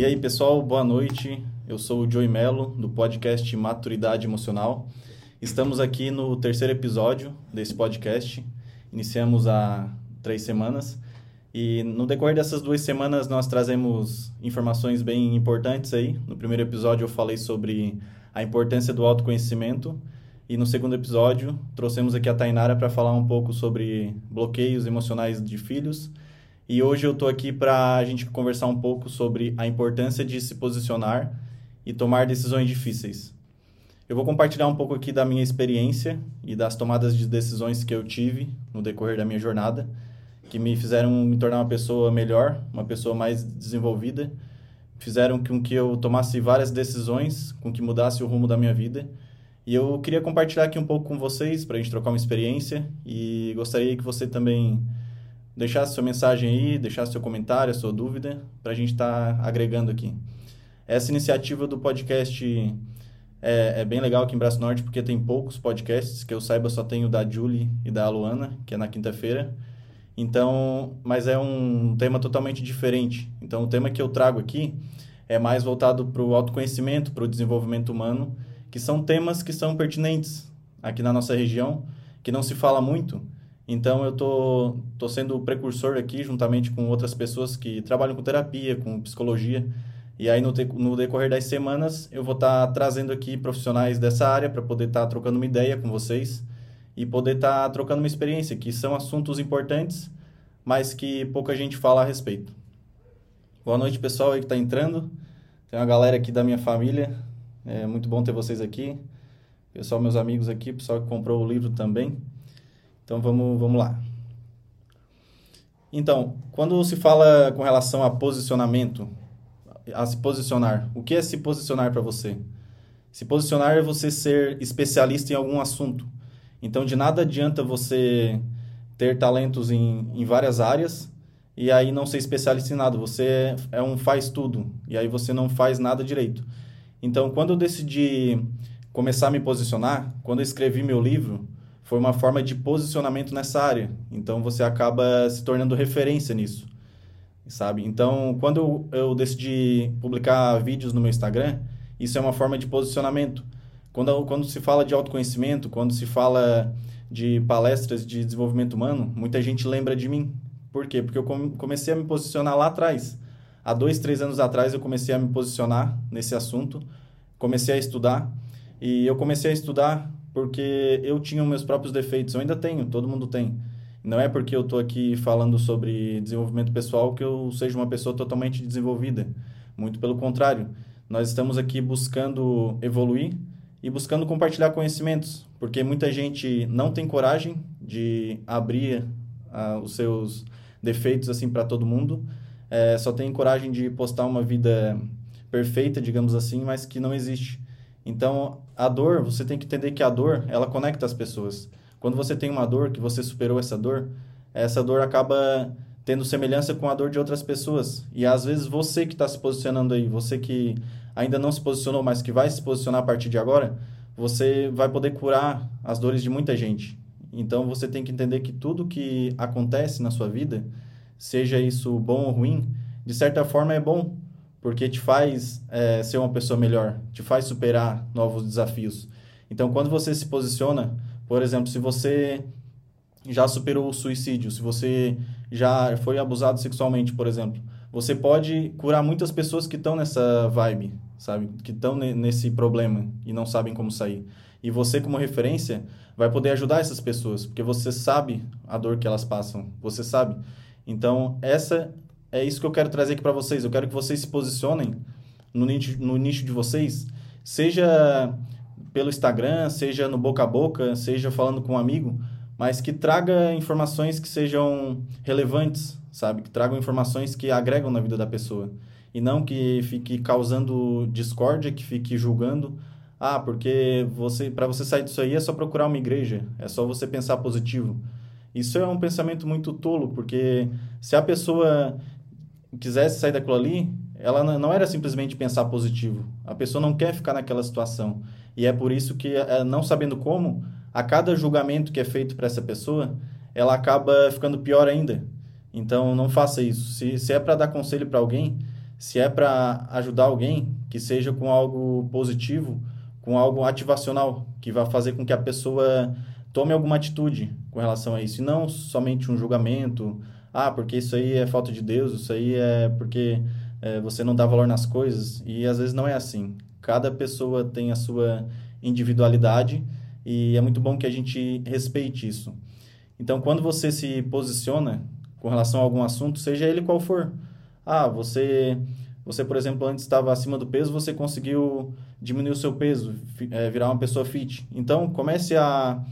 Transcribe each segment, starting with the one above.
E aí, pessoal, boa noite. Eu sou o Joey Mello, do podcast Maturidade Emocional. Estamos aqui no terceiro episódio desse podcast. Iniciamos há três semanas. E no decorrer dessas duas semanas, nós trazemos informações bem importantes aí. No primeiro episódio, eu falei sobre a importância do autoconhecimento. E no segundo episódio, trouxemos aqui a Tainara para falar um pouco sobre bloqueios emocionais de filhos e hoje eu estou aqui para a gente conversar um pouco sobre a importância de se posicionar e tomar decisões difíceis. Eu vou compartilhar um pouco aqui da minha experiência e das tomadas de decisões que eu tive no decorrer da minha jornada, que me fizeram me tornar uma pessoa melhor, uma pessoa mais desenvolvida, fizeram com que eu tomasse várias decisões, com que mudasse o rumo da minha vida. E eu queria compartilhar aqui um pouco com vocês para a gente trocar uma experiência e gostaria que você também deixasse sua mensagem aí, deixasse seu comentário, sua dúvida, para a gente estar tá agregando aqui. Essa iniciativa do podcast é, é, bem legal aqui em Braço Norte, porque tem poucos podcasts, que eu saiba só tenho da Julie e da Luana, que é na quinta-feira. Então, mas é um tema totalmente diferente. Então, o tema que eu trago aqui é mais voltado para o autoconhecimento, para o desenvolvimento humano, que são temas que são pertinentes aqui na nossa região, que não se fala muito, então eu tô, tô sendo o precursor aqui, juntamente com outras pessoas que trabalham com terapia, com psicologia. E aí no, te, no decorrer das semanas eu vou estar tá trazendo aqui profissionais dessa área para poder estar tá trocando uma ideia com vocês e poder estar tá trocando uma experiência, que são assuntos importantes, mas que pouca gente fala a respeito. Boa noite, pessoal aí que está entrando. Tem uma galera aqui da minha família. É muito bom ter vocês aqui. Pessoal, meus amigos aqui, pessoal que comprou o livro também. Então vamos, vamos lá. Então, quando se fala com relação a posicionamento, a se posicionar, o que é se posicionar para você? Se posicionar é você ser especialista em algum assunto. Então, de nada adianta você ter talentos em, em várias áreas e aí não ser especialista em nada. Você é um faz tudo e aí você não faz nada direito. Então, quando eu decidi começar a me posicionar, quando eu escrevi meu livro, foi uma forma de posicionamento nessa área. Então você acaba se tornando referência nisso, sabe? Então, quando eu, decidi publicar vídeos no meu Instagram, isso é uma forma de posicionamento. Quando, quando se fala de autoconhecimento, quando se fala de palestras de desenvolvimento humano, muita gente lembra de mim. Por quê? Porque eu comecei a me posicionar lá atrás. Há dois, três anos atrás eu comecei a me posicionar nesse assunto, comecei a estudar e eu comecei a estudar porque eu tinha meus próprios defeitos, eu ainda tenho, todo mundo tem. Não é porque eu estou aqui falando sobre desenvolvimento pessoal que eu seja uma pessoa totalmente desenvolvida. Muito pelo contrário, nós estamos aqui buscando evoluir e buscando compartilhar conhecimentos, porque muita gente não tem coragem de abrir uh, os seus defeitos assim para todo mundo, é, só tem coragem de postar uma vida perfeita, digamos assim, mas que não existe. Então, a dor, você tem que entender que a dor, ela conecta as pessoas. Quando você tem uma dor, que você superou essa dor, essa dor acaba tendo semelhança com a dor de outras pessoas. E às vezes você que está se posicionando aí, você que ainda não se posicionou, mas que vai se posicionar a partir de agora, você vai poder curar as dores de muita gente. Então você tem que entender que tudo que acontece na sua vida, seja isso bom ou ruim, de certa forma é bom, porque te faz é, ser uma pessoa melhor, te faz superar novos desafios. Então, quando você se posiciona, por exemplo, se você já superou o suicídio, se você já foi abusado sexualmente, por exemplo, você pode curar muitas pessoas que estão nessa vibe, sabe? Que estão nesse problema e não sabem como sair. E você, como referência, vai poder ajudar essas pessoas, porque você sabe a dor que elas passam, você sabe. Então, essa é isso que eu quero trazer aqui para vocês. Eu quero que vocês se posicionem no nicho, no nicho de vocês, seja pelo Instagram, seja no boca a boca, seja falando com um amigo, mas que traga informações que sejam relevantes, sabe? Que tragam informações que agregam na vida da pessoa. E não que fique causando discórdia, que fique julgando. Ah, porque você para você sair disso aí é só procurar uma igreja, é só você pensar positivo. Isso é um pensamento muito tolo, porque se a pessoa quisesse sair daquilo ali, ela não era simplesmente pensar positivo. A pessoa não quer ficar naquela situação. E é por isso que, é, não sabendo como, a cada julgamento que é feito para essa pessoa, ela acaba ficando pior ainda. Então, não faça isso. Se, se é para dar conselho para alguém, Se é para ajudar alguém, que seja com algo positivo, com algo ativacional, que vai fazer com que a pessoa tome alguma atitude com relação a isso, e não somente um julgamento, ah, porque isso aí é falta de Deus, isso aí é porque é, você não dá valor nas coisas, e às vezes não é assim. Cada pessoa tem a sua individualidade e é muito bom que a gente respeite isso. Então, quando você se posiciona com relação a algum assunto, seja ele qual for, ah, você, você por exemplo, antes estava acima do peso, você conseguiu diminuir o seu peso, é, virar uma pessoa fit. Então, comece a,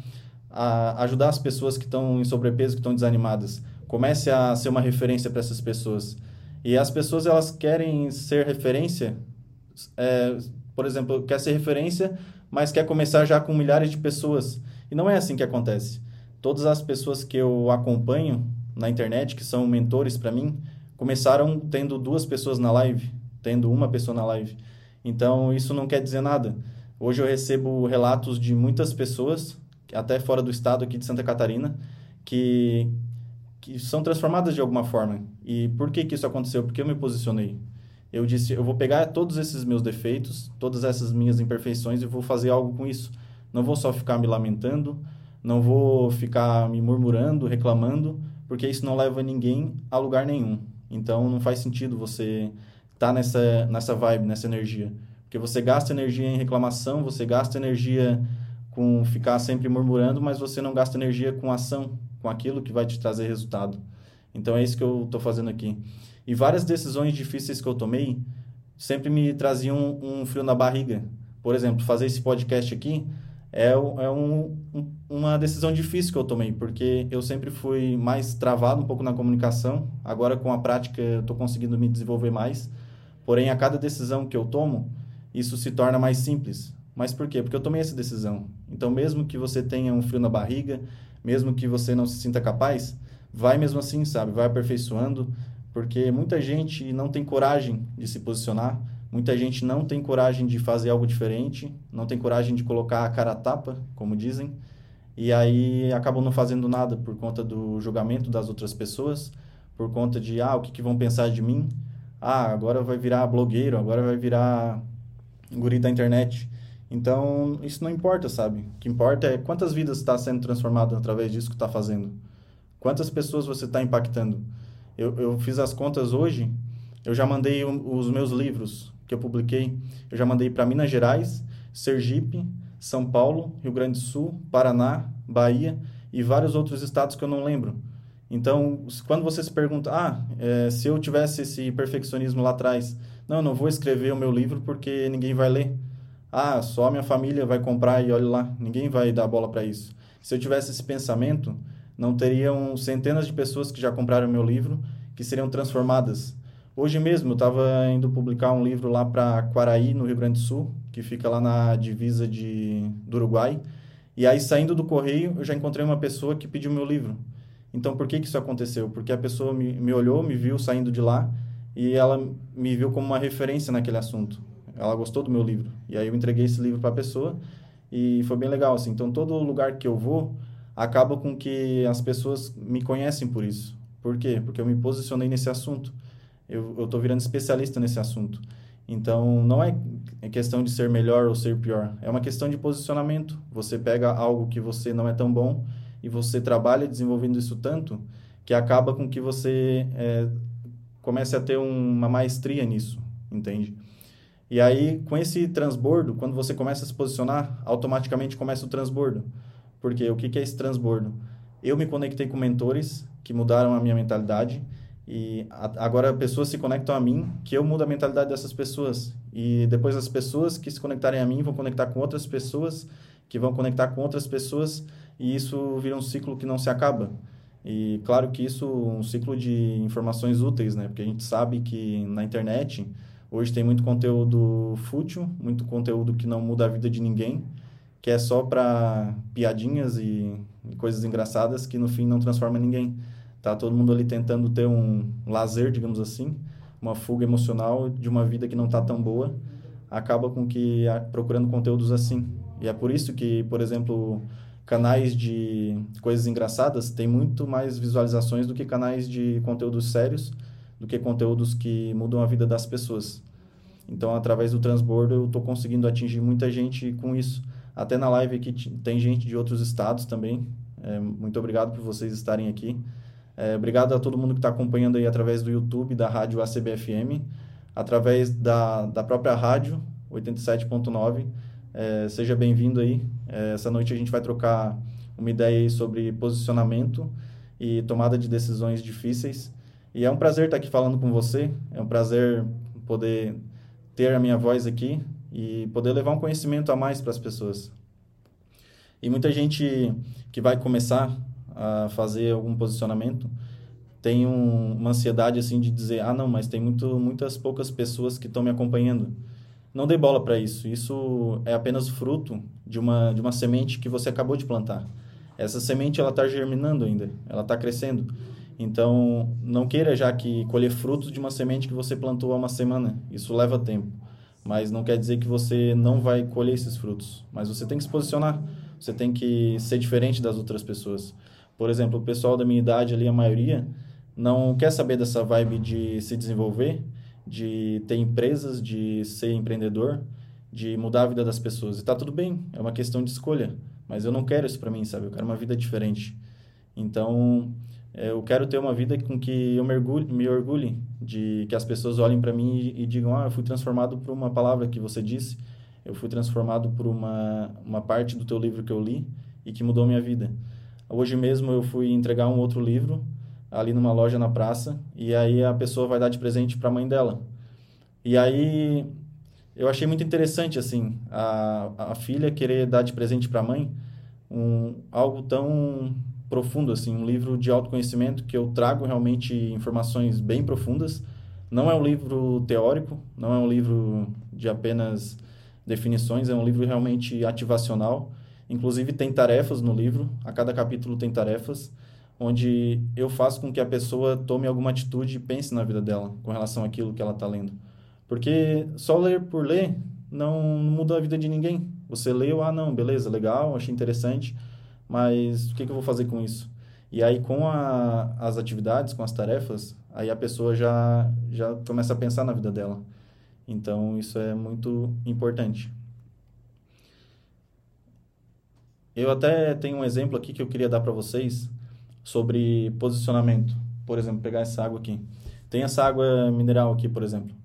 a ajudar as pessoas que estão em sobrepeso, que estão desanimadas. Comece a ser uma referência para essas pessoas. E as pessoas, elas querem ser referência, é, por exemplo, quer ser referência, mas quer começar já com milhares de pessoas. E não é assim que acontece. Todas as pessoas que eu acompanho na internet, que são mentores para mim, começaram tendo duas pessoas na live, tendo uma pessoa na live. Então, isso não quer dizer nada. Hoje eu recebo relatos de muitas pessoas, até fora do estado aqui de Santa Catarina, que, que são transformadas de alguma forma. E por que, que isso aconteceu? Porque eu me posicionei. Eu disse, eu vou pegar todos esses meus defeitos, todas essas minhas imperfeições e vou fazer algo com isso. Não vou só ficar me lamentando, não vou ficar me murmurando, reclamando, porque isso não leva ninguém a lugar nenhum. Então não faz sentido você estar tá nessa nessa vibe, nessa energia, porque você gasta energia em reclamação, você gasta energia com ficar sempre murmurando, mas você não gasta energia com ação, com aquilo que vai te trazer resultado. Então é isso que eu estou fazendo aqui. E várias decisões difíceis que eu tomei sempre me traziam um, um frio na barriga. Por exemplo, fazer esse podcast aqui é, é um, um, uma decisão difícil que eu tomei, porque eu sempre fui mais travado um pouco na comunicação. Agora, com a prática, eu estou conseguindo me desenvolver mais. Porém, a cada decisão que eu tomo, isso se torna mais simples. Mas por quê? Porque eu tomei essa decisão. Então, mesmo que você tenha um frio na barriga, mesmo que você não se sinta capaz, vai mesmo assim, sabe? Vai aperfeiçoando, porque muita gente não tem coragem de se posicionar, muita gente não tem coragem de fazer algo diferente, não tem coragem de colocar a cara a tapa, como dizem, e aí acabam não fazendo nada por conta do julgamento das outras pessoas, por conta de, ah, o que, que vão pensar de mim? Ah, agora vai virar blogueiro, agora vai virar guri da internet. Então, isso não importa, sabe? O que importa é quantas vidas está sendo transformado através disso que está fazendo. Quantas pessoas você está impactando. Eu, eu fiz as contas hoje, eu já mandei os meus livros que eu publiquei, eu já mandei para Minas Gerais, Sergipe, São Paulo, Rio Grande do Sul, Paraná, Bahia e vários outros estados que eu não lembro. Então, quando você se pergunta, ah, é, se eu tivesse esse perfeccionismo lá atrás, não, não vou escrever o meu livro porque ninguém vai ler. Ah, só minha família vai comprar e olha lá, ninguém vai dar bola para isso. Se eu tivesse esse pensamento, não teriam centenas de pessoas que já compraram meu livro que seriam transformadas. Hoje mesmo eu estava indo publicar um livro lá para Quaraí, no Rio Grande do Sul, que fica lá na divisa de, do Uruguai. E aí, saindo do correio, eu já encontrei uma pessoa que pediu meu livro. Então, por que, que isso aconteceu? Porque a pessoa me, me olhou, me viu saindo de lá e ela me viu como uma referência naquele assunto. Ela gostou do meu livro. E aí eu entreguei esse livro para a pessoa e foi bem legal, assim. Então, todo lugar que eu vou, acaba com que as pessoas me conhecem por isso. Por quê? Porque eu me posicionei nesse assunto. Eu estou virando especialista nesse assunto. Então, não é questão de ser melhor ou ser pior. É uma questão de posicionamento. Você pega algo que você não é tão bom e você trabalha desenvolvendo isso tanto que acaba com que você é, comece a ter uma maestria nisso, entende? E aí, com esse transbordo, quando você começa a se posicionar, automaticamente começa o transbordo. Porque o que, é esse transbordo? Eu me conectei com mentores que mudaram a minha mentalidade e agora pessoas se conectam a mim, que eu mudo a mentalidade dessas pessoas. E depois as pessoas que se conectarem a mim vão conectar com outras pessoas, que vão conectar com outras pessoas, e isso vira um ciclo que não se acaba. E claro que isso um ciclo de informações úteis, né? Porque a gente sabe que na internet hoje tem muito conteúdo fútil, muito conteúdo que não muda a vida de ninguém que é só para piadinhas e, e, coisas engraçadas que no fim não transforma ninguém. Tá todo mundo ali tentando ter um lazer, digamos assim, uma fuga emocional de uma vida que não está tão boa, acaba com que procurando conteúdos assim. E é por isso que, por exemplo, canais de coisas engraçadas têm muito mais visualizações do que canais de conteúdos sérios, do que conteúdos que mudam a vida das pessoas. Então, através do transbordo, eu estou conseguindo atingir muita gente com isso. Até na live aqui tem gente de outros estados também. É, muito obrigado por vocês estarem aqui. É, obrigado a todo mundo que está acompanhando aí através do YouTube, da rádio ACBFM, através da, da própria rádio 87.9. É, seja bem-vindo aí. É, essa noite a gente vai trocar uma ideia sobre posicionamento e tomada de decisões difíceis. E é um prazer estar aqui falando com você. É um prazer poder ter a minha voz aqui e poder levar um conhecimento a mais para as pessoas. E muita gente que vai começar a fazer algum posicionamento tem um, uma ansiedade assim de dizer: ah, não, mas tem muito, muitas poucas pessoas que estão me acompanhando. Não dê bola para isso. Isso é apenas fruto de uma, de uma semente que você acabou de plantar. Essa semente ela está germinando ainda, ela está crescendo. Então, não queira já que colher frutos de uma semente que você plantou há uma semana. Isso leva tempo. Mas não quer dizer que você não vai colher esses frutos. Mas você tem que se posicionar. Você tem que ser diferente das outras pessoas. Por exemplo, o pessoal da minha idade ali, a maioria, não quer saber dessa vibe de se desenvolver, de ter empresas, de ser empreendedor, de mudar a vida das pessoas. E tá tudo bem, é uma questão de escolha. Mas eu não quero isso para mim, sabe? Eu quero uma vida diferente. Então, eu quero ter uma vida com que eu mergulhe, me orgulhe de que as pessoas olhem para mim e, e, digam ah eu fui transformado por uma palavra que você disse eu fui transformado por uma uma parte do teu livro que eu li e que mudou minha vida. Hoje mesmo eu fui entregar um outro livro ali numa loja na praça e aí a pessoa vai dar de presente para a mãe dela. E aí eu achei muito interessante assim a, a filha querer dar de presente para a mãe um algo tão profundo, assim, um livro de autoconhecimento que eu trago realmente informações bem profundas. Não é um livro teórico, não é um livro de apenas definições, é um livro realmente ativacional. Inclusive tem tarefas no livro, a cada capítulo tem tarefas, onde eu faço com que a pessoa tome alguma atitude e pense na vida dela com relação àquilo que ela está lendo. Porque só ler por ler não, não muda a vida de ninguém. Você leu, ah, não, beleza, legal, achei interessante, mas o que, que eu vou fazer com isso? E aí, com a, as atividades, com as tarefas, aí a pessoa já, já começa a pensar na vida dela. Então, isso é muito importante. Eu até tenho um exemplo aqui que eu queria dar para vocês sobre posicionamento. Por exemplo, pegar essa água aqui. Tem essa água mineral aqui, por exemplo.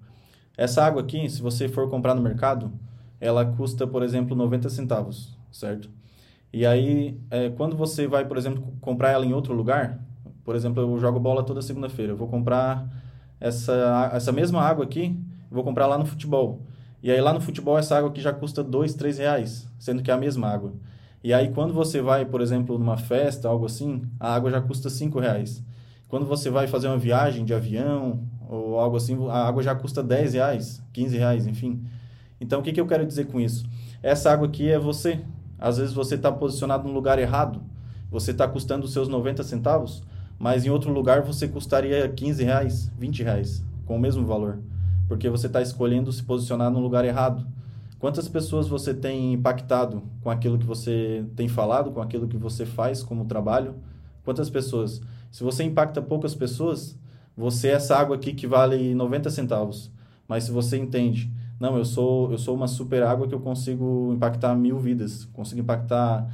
Essa água aqui, se você for comprar no mercado, ela custa, por exemplo, 90 centavos, certo? E aí, é, quando você vai, por exemplo, comprar ela em outro lugar, por exemplo, eu jogo bola toda segunda-feira, eu vou comprar essa, essa mesma água aqui, vou comprar lá no futebol. E aí lá no futebol essa água aqui já custa dois, três reais, sendo que é a mesma água. E aí quando você vai, por exemplo, numa festa, algo assim, a água já custa cinco reais. Quando você vai fazer uma viagem de avião ou algo assim, a água já custa 10 reais, 15 reais, enfim. Então o que, que eu quero dizer com isso? Essa água aqui é você, às vezes você está posicionado no lugar errado. Você está custando os seus 90 centavos, mas em outro lugar você custaria 15 reais, 20 reais, com o mesmo valor. Porque você está escolhendo se posicionar no lugar errado. Quantas pessoas você tem impactado com aquilo que você tem falado, com aquilo que você faz como trabalho? Quantas pessoas? Se você impacta poucas pessoas, você é essa água aqui que vale 90 centavos. Mas se você entende não, eu sou, eu sou uma super água que eu consigo impactar mil vidas, consigo impactar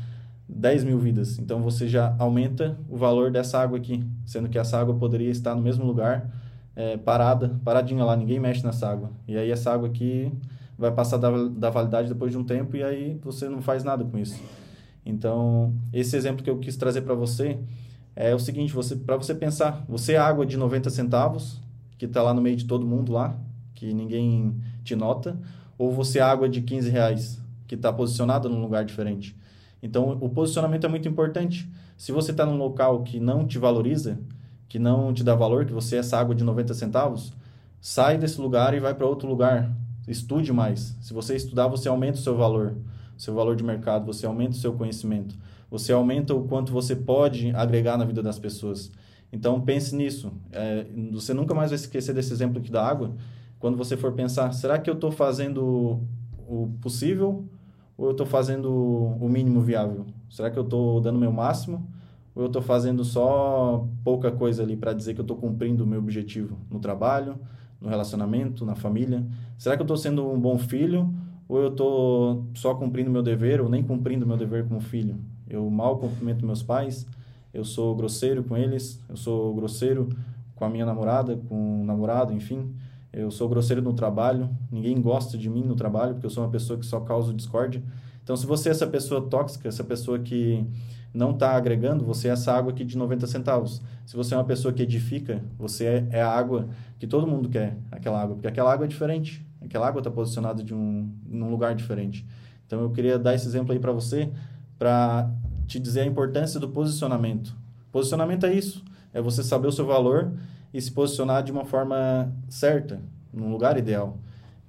10 mil vidas. Então você já aumenta o valor dessa água aqui, sendo que essa água poderia estar no mesmo lugar, é, parada, paradinha lá, ninguém mexe nessa água. E aí essa água aqui vai passar da, da validade depois de um tempo e aí você não faz nada com isso. Então, esse exemplo que eu quis trazer para você é o seguinte, você para você pensar, você é água de 90 centavos, que está lá no meio de todo mundo lá, que ninguém te nota, ou você é água de 15 reais, que está posicionada num lugar diferente. Então, o posicionamento é muito importante. Se você está num local que não te valoriza, que não te dá valor, que você é essa água de 90 centavos, sai desse lugar e vai para outro lugar. Estude mais. Se você estudar, você aumenta o seu valor, seu valor de mercado, você aumenta o seu conhecimento, você aumenta o quanto você pode agregar na vida das pessoas. Então, pense nisso. É, você nunca mais vai esquecer desse exemplo aqui da água, quando você for pensar, será que eu estou fazendo o possível ou eu estou fazendo o mínimo viável? Será que eu estou dando meu máximo ou eu estou fazendo só pouca coisa ali para dizer que eu estou cumprindo o meu objetivo no trabalho, no relacionamento, na família? Será que eu estou sendo um bom filho ou eu estou só cumprindo meu dever ou nem cumprindo meu dever como filho? Eu mal cumprimento meus pais, eu sou grosseiro com eles, eu sou grosseiro com a minha namorada, com o namorado, enfim. Eu sou grosseiro no trabalho, ninguém gosta de mim no trabalho porque eu sou uma pessoa que só causa discórdia. Então, se você é essa pessoa tóxica, essa pessoa que não está agregando, você é essa água aqui de 90 centavos. Se você é uma pessoa que edifica, você é, é a água que todo mundo quer, aquela água, porque aquela água é diferente. Aquela água está posicionada de um, num lugar diferente. Então, eu queria dar esse exemplo aí para você, para te dizer a importância do posicionamento. Posicionamento é isso, é você saber o seu valor e se posicionar de uma forma certa, num lugar ideal.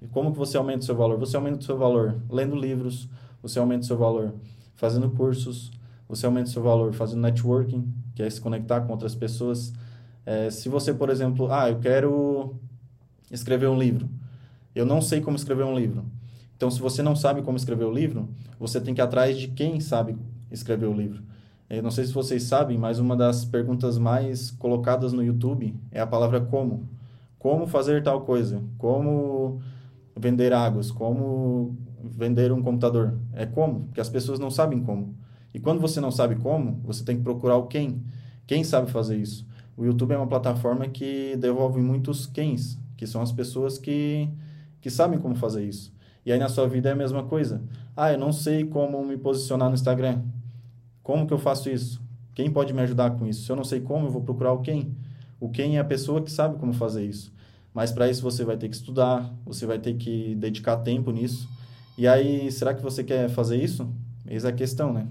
E como que você aumenta o seu valor? Você aumenta o seu valor lendo livros, você aumenta o seu valor fazendo cursos, você aumenta o seu valor fazendo networking, que é se conectar com outras pessoas. É, se você, por exemplo, ah, eu quero escrever um livro. Eu não sei como escrever um livro. Então, se você não sabe como escrever o livro, você tem que ir atrás de quem sabe escrever o livro. Eu não sei se vocês sabem, mas uma das perguntas mais colocadas no YouTube é a palavra como. Como fazer tal coisa? Como vender águas? Como vender um computador? É como, porque as pessoas não sabem como. E quando você não sabe como, você tem que procurar o quem. Quem sabe fazer isso? O YouTube é uma plataforma que devolve muitos quens, que são as pessoas que, que sabem como fazer isso. E aí na sua vida é a mesma coisa. Ah, eu não sei como me posicionar no Instagram. Como que eu faço isso? Quem pode me ajudar com isso? Se eu não sei como, eu vou procurar o quem. O quem é a pessoa que sabe como fazer isso. Mas para isso você vai ter que estudar, você vai ter que dedicar tempo nisso. E aí, será que você quer fazer isso? Eis a questão, né?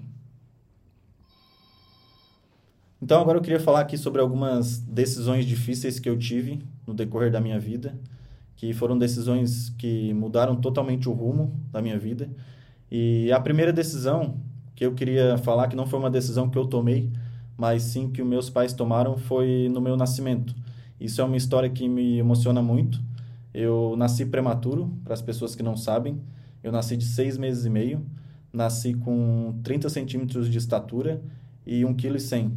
Então, agora eu queria falar aqui sobre algumas decisões difíceis que eu tive no decorrer da minha vida, que foram decisões que mudaram totalmente o rumo da minha vida. E a primeira decisão que eu queria falar que não foi uma decisão que eu tomei, mas sim que os meus pais tomaram foi no meu nascimento. Isso é uma história que me emociona muito. Eu nasci prematuro, para as pessoas que não sabem. Eu nasci de seis meses e meio. Nasci com 30 centímetros de estatura e 1,1 kg.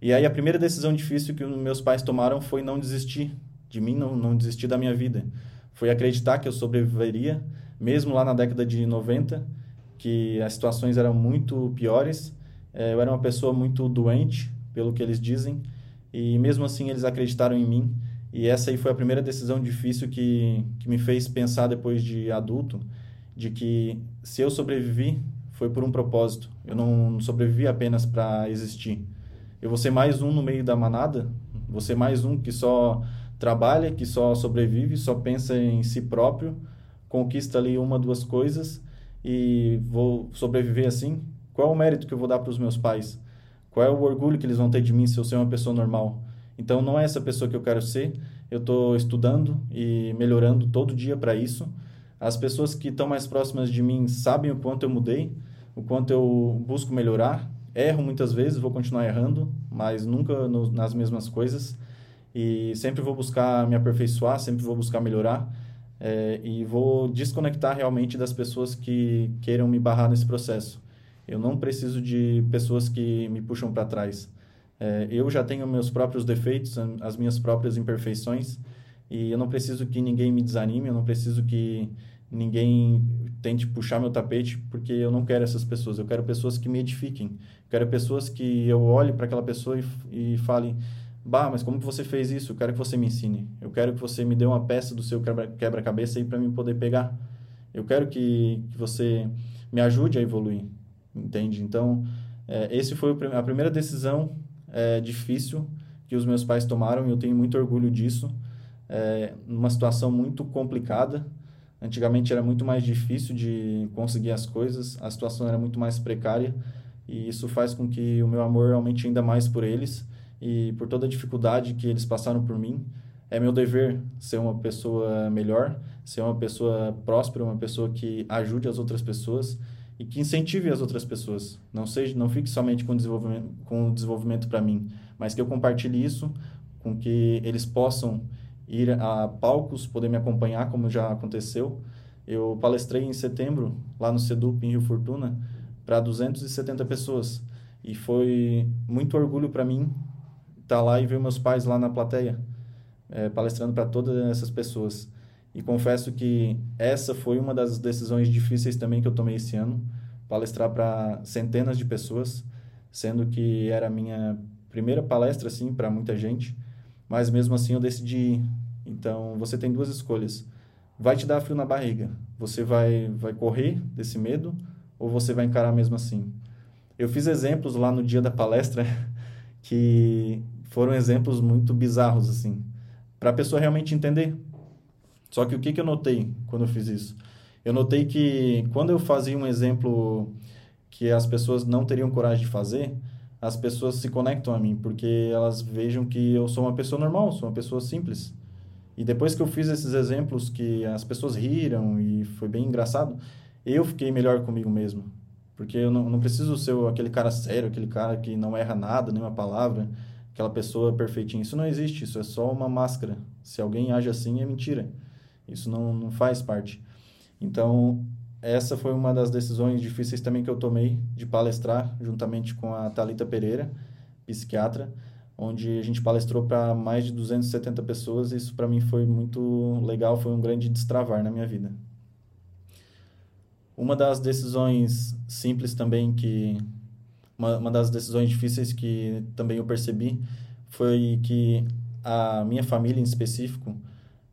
E aí a primeira decisão difícil que meus pais tomaram foi não desistir de mim, não, não desistir da minha vida. Foi acreditar que eu sobreviveria, mesmo lá na década de 90, que as situações eram muito piores. É, eu era uma pessoa muito doente, pelo que eles dizem, e mesmo assim eles acreditaram em mim. E essa aí foi a primeira decisão difícil que, que me fez pensar depois de adulto, de que se eu sobrevivi, foi por um propósito. Eu não sobrevivi apenas para existir. Eu vou ser mais um no meio da manada, vou ser mais um que só trabalha, que só sobrevive, só pensa em si próprio, conquista ali uma, duas coisas e vou sobreviver assim? Qual é o mérito que eu vou dar para os meus pais? Qual é o orgulho que eles vão ter de mim se eu ser uma pessoa normal? Então, não é essa pessoa que eu quero ser. Eu estou estudando e melhorando todo dia para isso. As pessoas que estão mais próximas de mim sabem o quanto eu mudei, o quanto eu busco melhorar. Erro muitas vezes, vou continuar errando, mas nunca no, nas mesmas coisas. E sempre vou buscar me aperfeiçoar, sempre vou buscar melhorar é, e vou desconectar realmente das pessoas que queiram me barrar nesse processo. Eu não preciso de pessoas que me puxam para trás. É, eu já tenho meus próprios defeitos, as minhas próprias imperfeições, e eu não preciso que ninguém me desanime, eu não preciso que ninguém tente puxar meu tapete, porque eu não quero essas pessoas. Eu quero pessoas que me edifiquem. Eu quero pessoas que eu olhe para aquela pessoa e, e fale Bah, mas como que você fez isso? Eu quero que você me ensine. Eu quero que você me dê uma peça do seu quebra-cabeça aí para mim poder pegar. Eu quero que, que você me ajude a evoluir, entende? Então, é, esse foi a primeira decisão é, difícil que os meus pais tomaram e eu tenho muito orgulho disso. É, numa situação muito complicada. Antigamente era muito mais difícil de conseguir as coisas, a situação era muito mais precária e isso faz com que o meu amor aumente ainda mais por eles e por toda a dificuldade que eles passaram por mim. É meu dever ser uma pessoa melhor, ser uma pessoa próspera, uma pessoa que ajude as outras pessoas e que incentive as outras pessoas. Não seja, não fique somente com desenvolvimento, com desenvolvimento para mim, mas que eu compartilhe isso com que eles possam ir a palcos, poder me acompanhar, como já aconteceu. Eu palestrei em setembro lá no Sedup em Rio Fortuna para 270 pessoas. E foi muito orgulho para mim tá lá e ver meus pais lá na plateia, é, palestrando para todas essas pessoas. E confesso que essa foi uma das decisões difíceis também que eu tomei esse ano, palestrar para centenas de pessoas, sendo que era a minha primeira palestra assim para muita gente, mas mesmo assim eu decidi. Então, você tem duas escolhas. Vai te dar frio na barriga. Você vai vai correr desse medo ou você vai encarar mesmo assim? Eu fiz exemplos lá no dia da palestra que foram exemplos muito bizarros assim, para a pessoa realmente entender. Só que o que que eu notei quando eu fiz isso? Eu notei que quando eu fazia um exemplo que as pessoas não teriam coragem de fazer, as pessoas se conectam a mim, porque elas vejam que eu sou uma pessoa normal, sou uma pessoa simples. E depois que eu fiz esses exemplos que as pessoas riram e foi bem engraçado, eu fiquei melhor comigo mesmo. Porque eu não, não preciso ser aquele cara sério, aquele cara que não erra nada, nenhuma palavra, aquela pessoa perfeitinha. Isso não existe, isso é só uma máscara. Se alguém age assim, é mentira. Isso não, não faz parte. Então, essa foi uma das decisões difíceis também que eu tomei de palestrar juntamente com a Talita Pereira, psiquiatra, onde a gente palestrou para mais de 270 pessoas. Isso para mim foi muito legal, foi um grande destravar na minha vida. Uma das decisões simples também que uma, uma das decisões difíceis que também eu percebi foi que a minha família em específico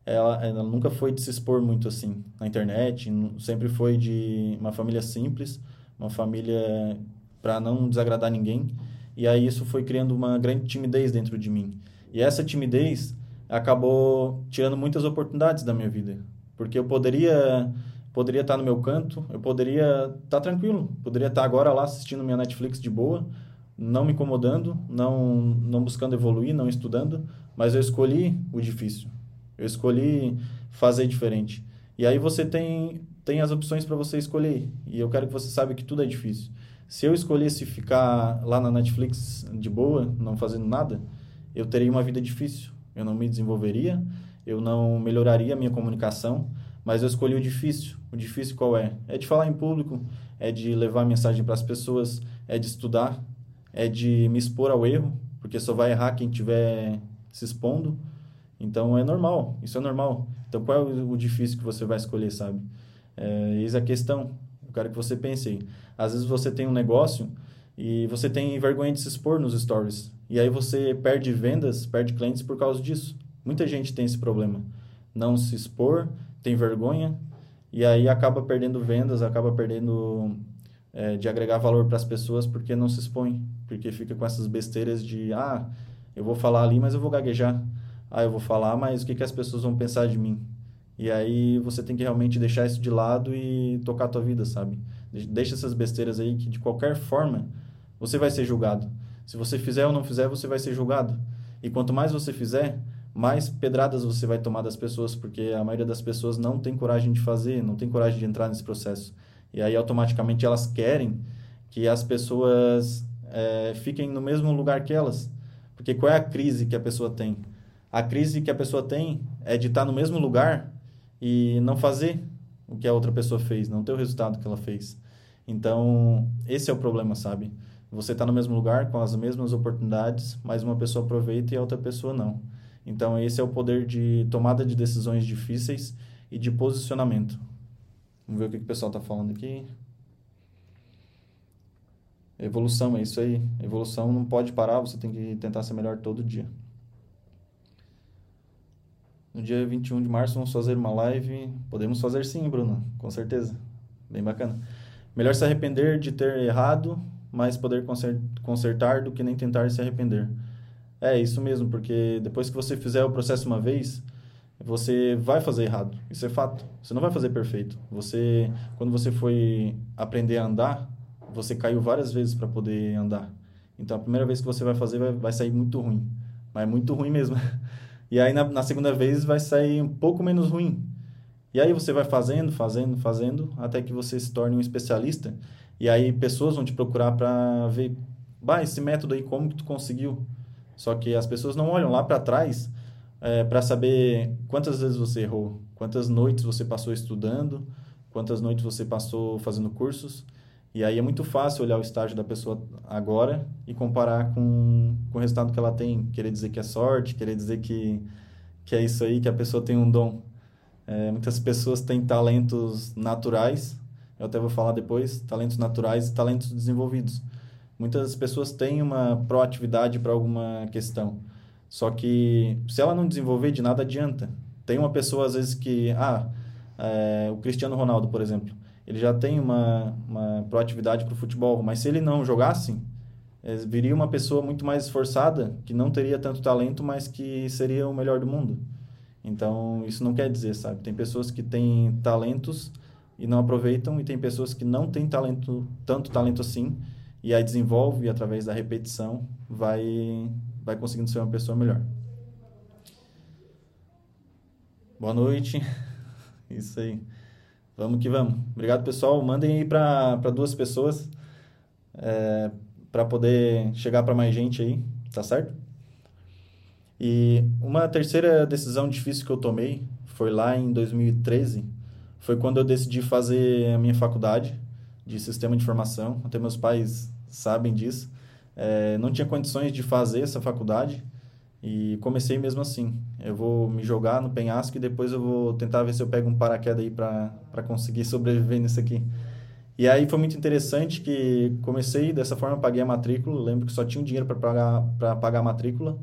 ela, ela nunca foi de se expor muito assim na internet, sempre foi de uma família simples, uma família para não desagradar ninguém. E aí isso foi criando uma grande timidez dentro de mim. E essa timidez acabou tirando muitas oportunidades da minha vida, porque eu poderia poderia estar no meu canto, eu poderia estar tranquilo, poderia estar agora lá assistindo minha Netflix de boa, não me incomodando, não não buscando evoluir, não estudando, mas eu escolhi o difícil. Eu escolhi fazer diferente. E aí você tem, tem as opções para você escolher. E eu quero que você saiba que tudo é difícil. Se eu escolhesse ficar lá na Netflix de boa, não fazendo nada, eu teria uma vida difícil. Eu não me desenvolveria, eu não melhoraria a minha comunicação, mas eu escolhi o difícil. O difícil qual é? É de falar em público, é de levar a mensagem para as pessoas, é de estudar, é de me expor ao erro, porque só vai errar quem estiver se expondo. Então é normal, isso é normal. Então qual é o, difícil que você vai escolher, sabe? É, eis a questão. Eu quero que você pense aí. Às vezes você tem um negócio e você tem vergonha de se expor nos stories. E aí você perde vendas, perde clientes por causa disso. Muita gente tem esse problema. Não se expor, tem vergonha e aí acaba perdendo vendas, acaba perdendo é, de agregar valor para as pessoas porque não se expõe. Porque fica com essas besteiras de, ah, eu vou falar ali, mas eu vou gaguejar ah, eu vou falar, mas o que, que as pessoas vão pensar de mim? E aí você tem que realmente deixar isso de lado e tocar a tua vida, sabe? Deixa essas besteiras aí que de qualquer forma você vai ser julgado. Se você fizer ou não fizer, você vai ser julgado. E quanto mais você fizer, mais pedradas você vai tomar das pessoas, porque a maioria das pessoas não tem coragem de fazer, não tem coragem de entrar nesse processo. E aí automaticamente elas querem que as pessoas é, fiquem no mesmo lugar que elas. Porque qual é a crise que a pessoa tem? A crise que a pessoa tem é de estar no mesmo lugar e não fazer o que a outra pessoa fez, não ter o resultado que ela fez. Então, esse é o problema, sabe? Você está no mesmo lugar, com as mesmas oportunidades, mas uma pessoa aproveita e a outra pessoa não. Então, esse é o poder de tomada de decisões difíceis e de posicionamento. Vamos ver o que, que o pessoal está falando aqui. Evolução, é isso aí. Evolução não pode parar, você tem que tentar ser melhor todo dia. No dia 21 de março vamos fazer uma live. Podemos fazer sim, Bruno, com certeza. Bem bacana. Melhor se arrepender de ter errado, mas poder consertar do que nem tentar se arrepender. É isso mesmo, porque depois que você fizer o processo uma vez, você vai fazer errado. Isso é fato. Você não vai fazer perfeito. Você, quando você foi aprender a andar, você caiu várias vezes para poder andar. Então a primeira vez que você vai fazer vai, vai sair muito ruim, mas é muito ruim mesmo. E aí na, na segunda vez vai sair um pouco menos ruim. E aí você vai fazendo, fazendo, fazendo, até que você se torne um especialista. E aí pessoas vão te procurar para ver, bah, esse método aí, como que tu conseguiu? Só que as pessoas não olham lá para trás é, para saber quantas vezes você errou, quantas noites você passou estudando, quantas noites você passou fazendo cursos. E aí é muito fácil olhar o estágio da pessoa agora e comparar com, com o resultado que ela tem. Querer dizer que é sorte, querer dizer que, que é isso aí, que a pessoa tem um dom. É, muitas pessoas têm talentos naturais, eu até vou falar depois, talentos naturais e talentos desenvolvidos. Muitas pessoas têm uma proatividade para alguma questão. Só que se ela não desenvolver, de nada adianta. Tem uma pessoa, às vezes, que... Ah, é, o Cristiano Ronaldo, por exemplo ele já tem uma, uma proatividade para o futebol. Mas se ele não jogasse, é, viria uma pessoa muito mais esforçada, que não teria tanto talento, mas que seria o melhor do mundo. Então, isso não quer dizer, sabe? Tem pessoas que têm talentos e não aproveitam, e tem pessoas que não têm talento, tanto talento assim, e aí desenvolve, através da repetição, vai, vai conseguindo ser uma pessoa melhor. Boa noite. Isso aí. Vamos que vamos. Obrigado, pessoal. Mandem aí para duas pessoas é, para poder chegar para mais gente aí, tá certo? E uma terceira decisão difícil que eu tomei foi lá em 2013. Foi quando eu decidi fazer a minha faculdade de sistema de informação. Até meus pais sabem disso. É, não tinha condições de fazer essa faculdade e comecei mesmo assim. Eu vou me jogar no penhasco e depois eu vou tentar ver se eu pego um paraquedas aí para conseguir sobreviver nisso aqui. E aí foi muito interessante que comecei dessa forma, paguei a matrícula, lembro que só tinha dinheiro para pagar para pagar a matrícula.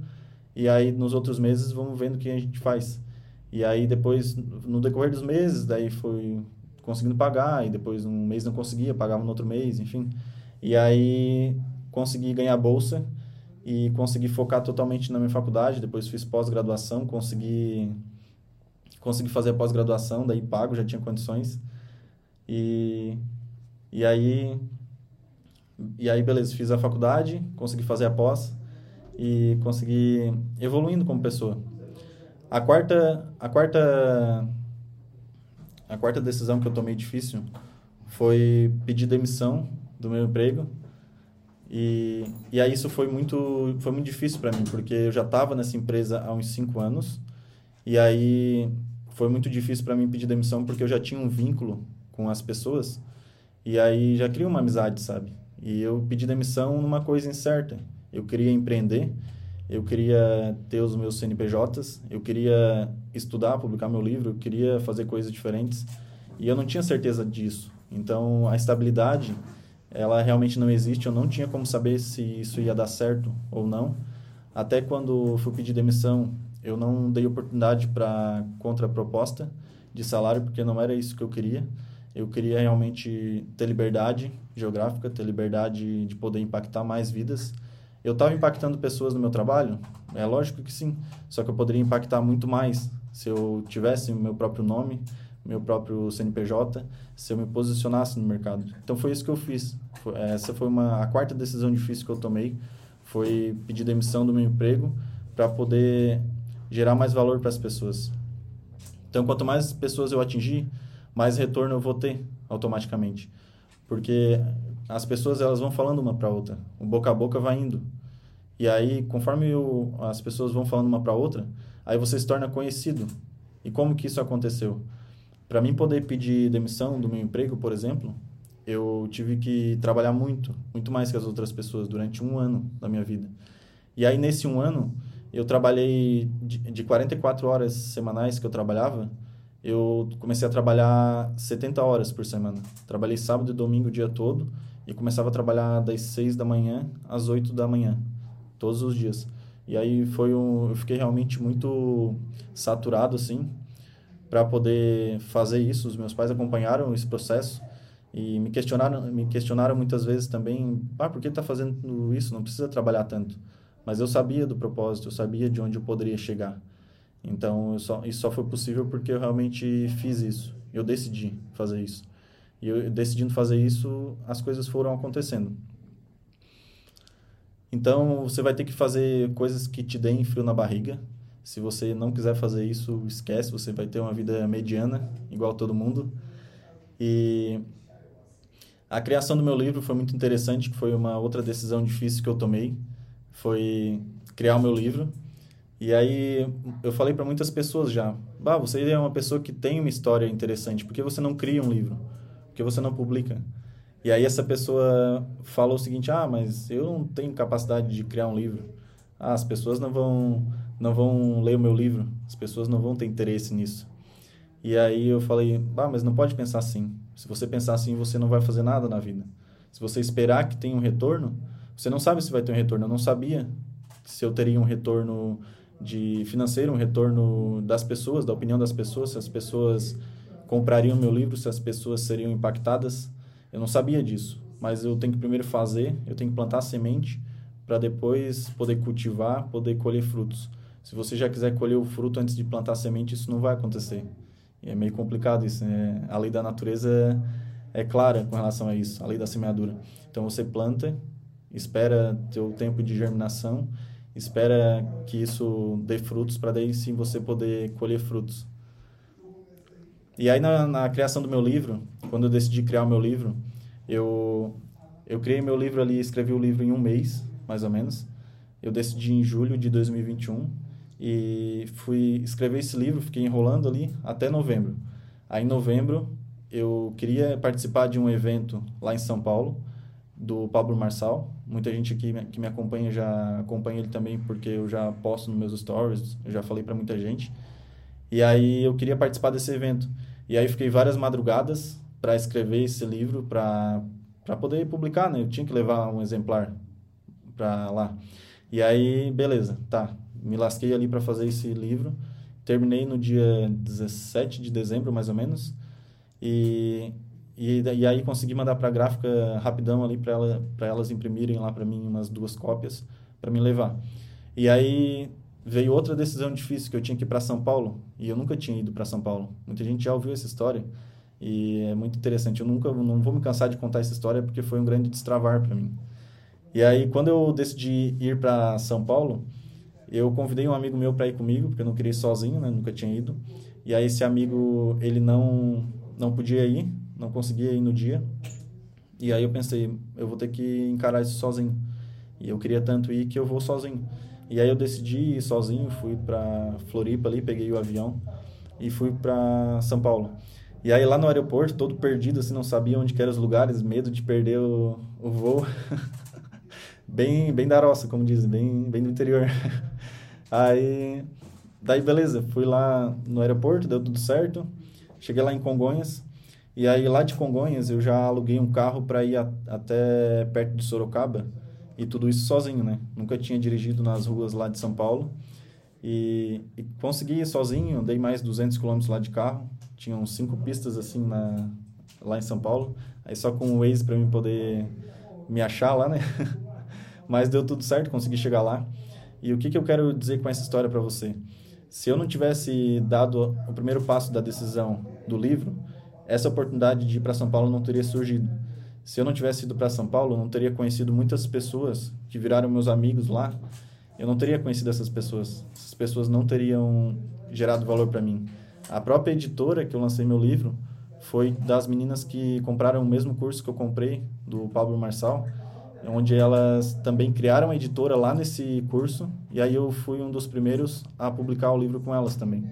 E aí nos outros meses vamos vendo o que a gente faz. E aí depois no decorrer dos meses, daí foi conseguindo pagar e depois um mês não conseguia, pagava no outro mês, enfim. E aí consegui ganhar bolsa e consegui focar totalmente na minha faculdade. Depois fiz pós-graduação, consegui consegui fazer a pós-graduação, daí pago, já tinha condições. E e aí e aí beleza, fiz a faculdade, consegui fazer a pós e consegui evoluindo como pessoa. A quarta a quarta a quarta decisão que eu tomei difícil foi pedir demissão do meu emprego e, e aí isso foi muito, foi muito difícil para mim, porque eu já estava nessa empresa há uns cinco anos. E aí foi muito difícil para mim pedir demissão, porque eu já tinha um vínculo com as pessoas. E aí já cria uma amizade, sabe? E eu pedi demissão numa coisa incerta. Eu queria empreender, eu queria ter os meus CNPJs, eu queria estudar, publicar meu livro, eu queria fazer coisas diferentes. E eu não tinha certeza disso. Então, a estabilidade ela realmente não existe. Eu não tinha como saber se isso ia dar certo ou não. Até quando fui pedir demissão, eu não dei oportunidade para contraproposta de salário, porque não era isso que eu queria. Eu queria realmente ter liberdade geográfica, ter liberdade de poder impactar mais vidas. Eu estava impactando pessoas no meu trabalho? É lógico que sim. Só que eu poderia impactar muito mais se eu tivesse o meu próprio nome, meu próprio CNPJ, se eu me posicionasse no mercado. Então foi isso que eu fiz. Essa foi uma a quarta decisão difícil que eu tomei, foi pedir demissão do meu emprego para poder gerar mais valor para as pessoas. Então quanto mais pessoas eu atingir, mais retorno eu vou ter automaticamente. Porque as pessoas elas vão falando uma para outra, o boca a boca vai indo. E aí, conforme eu, as pessoas vão falando uma para outra, aí você se torna conhecido. E como que isso aconteceu? Para mim poder pedir demissão do meu emprego, por exemplo, eu tive que trabalhar muito, muito mais que as outras pessoas durante um ano da minha vida. E aí nesse um ano eu trabalhei de, de 44 horas semanais que eu trabalhava, eu comecei a trabalhar 70 horas por semana. Trabalhei sábado e domingo o dia todo e começava a trabalhar das 6 da manhã às 8 da manhã, todos os dias. E aí foi um, eu fiquei realmente muito saturado assim, para poder fazer isso. Os meus pais acompanharam esse processo e me questionaram, me questionaram muitas vezes também, ah, por que está fazendo isso? Não precisa trabalhar tanto. Mas eu sabia do propósito, eu sabia de onde eu poderia chegar. Então, só, isso só foi possível porque eu realmente fiz isso. Eu decidi fazer isso. E eu decidindo fazer isso, as coisas foram acontecendo. Então, você vai ter que fazer coisas que te deem frio na barriga, se você não quiser fazer isso, esquece, você vai ter uma vida mediana, igual todo mundo. E a criação do meu livro foi muito interessante, que foi uma outra decisão difícil que eu tomei, foi criar o meu livro. E aí eu falei para muitas pessoas já, bah, você é uma pessoa que tem uma história interessante, por que você não cria um livro? Por que você não publica? E aí essa pessoa falou o seguinte: "Ah, mas eu não tenho capacidade de criar um livro. Ah, as pessoas não vão não vão ler o meu livro. As pessoas não vão ter interesse nisso." E aí eu falei: "Ah, mas não pode pensar assim. Se você pensar assim, você não vai fazer nada na vida. Se você esperar que tenha um retorno, você não sabe se vai ter um retorno. Eu não sabia se eu teria um retorno de financeiro, um retorno das pessoas, da opinião das pessoas, se as pessoas comprariam meu livro, se as pessoas seriam impactadas. Eu não sabia disso, mas eu tenho que primeiro fazer, eu tenho que plantar semente para depois poder cultivar, poder colher frutos. Se você já quiser colher o fruto antes de plantar semente, isso não vai acontecer. E é meio complicado isso. Né? A lei da natureza é clara com relação a isso, a lei da semeadura. Então você planta, espera ter o tempo de germinação, espera que isso dê frutos para daí sim você poder colher frutos. E aí na, na criação do meu livro, quando eu decidi criar o meu livro, eu eu criei meu livro ali, escrevi o livro em um mês, mais ou menos. Eu decidi em julho de 2021 e fui escrever esse livro, fiquei enrolando ali até novembro. Aí em novembro eu queria participar de um evento lá em São Paulo do Pablo Marçal. Muita gente aqui que me acompanha já acompanha ele também porque eu já posto nos meus stories, eu já falei para muita gente. E aí eu queria participar desse evento. E aí fiquei várias madrugadas para escrever esse livro para para poder publicar, né? Eu tinha que levar um exemplar para lá. E aí, beleza, tá. Me lasquei ali para fazer esse livro. Terminei no dia 17 de dezembro, mais ou menos. E e, e aí consegui mandar para a gráfica rapidão ali para ela, elas imprimirem lá para mim umas duas cópias para me levar. E aí veio outra decisão difícil que eu tinha que ir para São Paulo e eu nunca tinha ido para São Paulo. Muita gente já ouviu essa história e é muito interessante. Eu nunca não vou me cansar de contar essa história porque foi um grande destravar para mim. E aí quando eu decidi ir para São Paulo, eu convidei um amigo meu para ir comigo porque eu não queria ir sozinho, né? Nunca tinha ido. E aí esse amigo ele não não podia ir, não conseguia ir no dia. E aí eu pensei, eu vou ter que encarar isso sozinho. E eu queria tanto ir que eu vou sozinho. E aí eu decidi ir sozinho, fui para Floripa ali, peguei o avião e fui para São Paulo. E aí lá no aeroporto, todo perdido, assim, não sabia onde eram os lugares, medo de perder o, o voo. bem, bem da roça, como dizem, bem, bem do interior. aí, daí beleza, fui lá no aeroporto, deu tudo certo. Cheguei lá em Congonhas, e aí lá de Congonhas eu já aluguei um carro para ir a, até perto de Sorocaba, e tudo isso sozinho, né? Nunca tinha dirigido nas ruas lá de São Paulo. E, e consegui ir sozinho, dei mais 200 quilômetros lá de carro. Tinham cinco pistas assim na, lá em São Paulo. Aí só com o Waze para mim poder me achar lá, né? Mas deu tudo certo, consegui chegar lá. E o que, que eu quero dizer com essa história para você? Se eu não tivesse dado o primeiro passo da decisão do livro, essa oportunidade de ir para São Paulo não teria surgido. Se eu não tivesse ido para São Paulo, eu não teria conhecido muitas pessoas que viraram meus amigos lá. Eu não teria conhecido essas pessoas. Essas pessoas não teriam gerado valor para mim. A própria editora que eu lancei meu livro foi das meninas que compraram o mesmo curso que eu comprei do Pablo Marçal onde elas também criaram a editora lá nesse curso, e aí eu fui um dos primeiros a publicar o livro com elas também.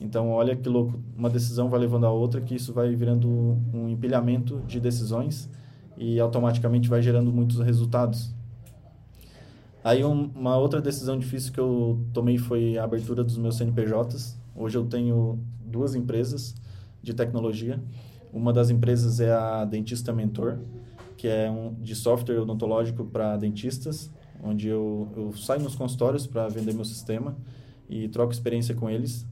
Então, olha que louco, uma decisão vai levando a outra, que isso vai virando um empilhamento de decisões e automaticamente vai gerando muitos resultados. Aí, um, uma outra decisão difícil que eu tomei foi a abertura dos meus CNPJs. Hoje eu tenho duas empresas de tecnologia. Uma das empresas é a Dentista Mentor, que é um de software odontológico para dentistas, onde eu, eu saio nos consultórios para vender meu sistema e troco experiência com eles.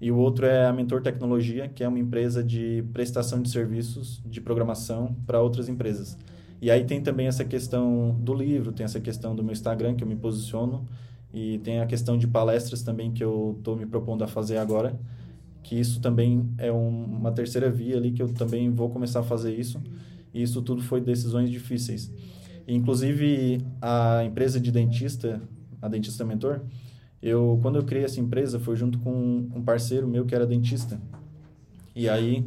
E o outro é a Mentor Tecnologia, que é uma empresa de prestação de serviços de programação para outras empresas. E aí tem também essa questão do livro, tem essa questão do meu Instagram, que eu me posiciono, e tem a questão de palestras também que eu estou me propondo a fazer agora, que isso também é um, uma terceira via ali que eu também vou começar a fazer isso. E isso tudo foi decisões difíceis. Inclusive, a empresa de dentista, a Dentista Mentor, eu quando eu criei essa empresa foi junto com um parceiro meu que era dentista. E aí,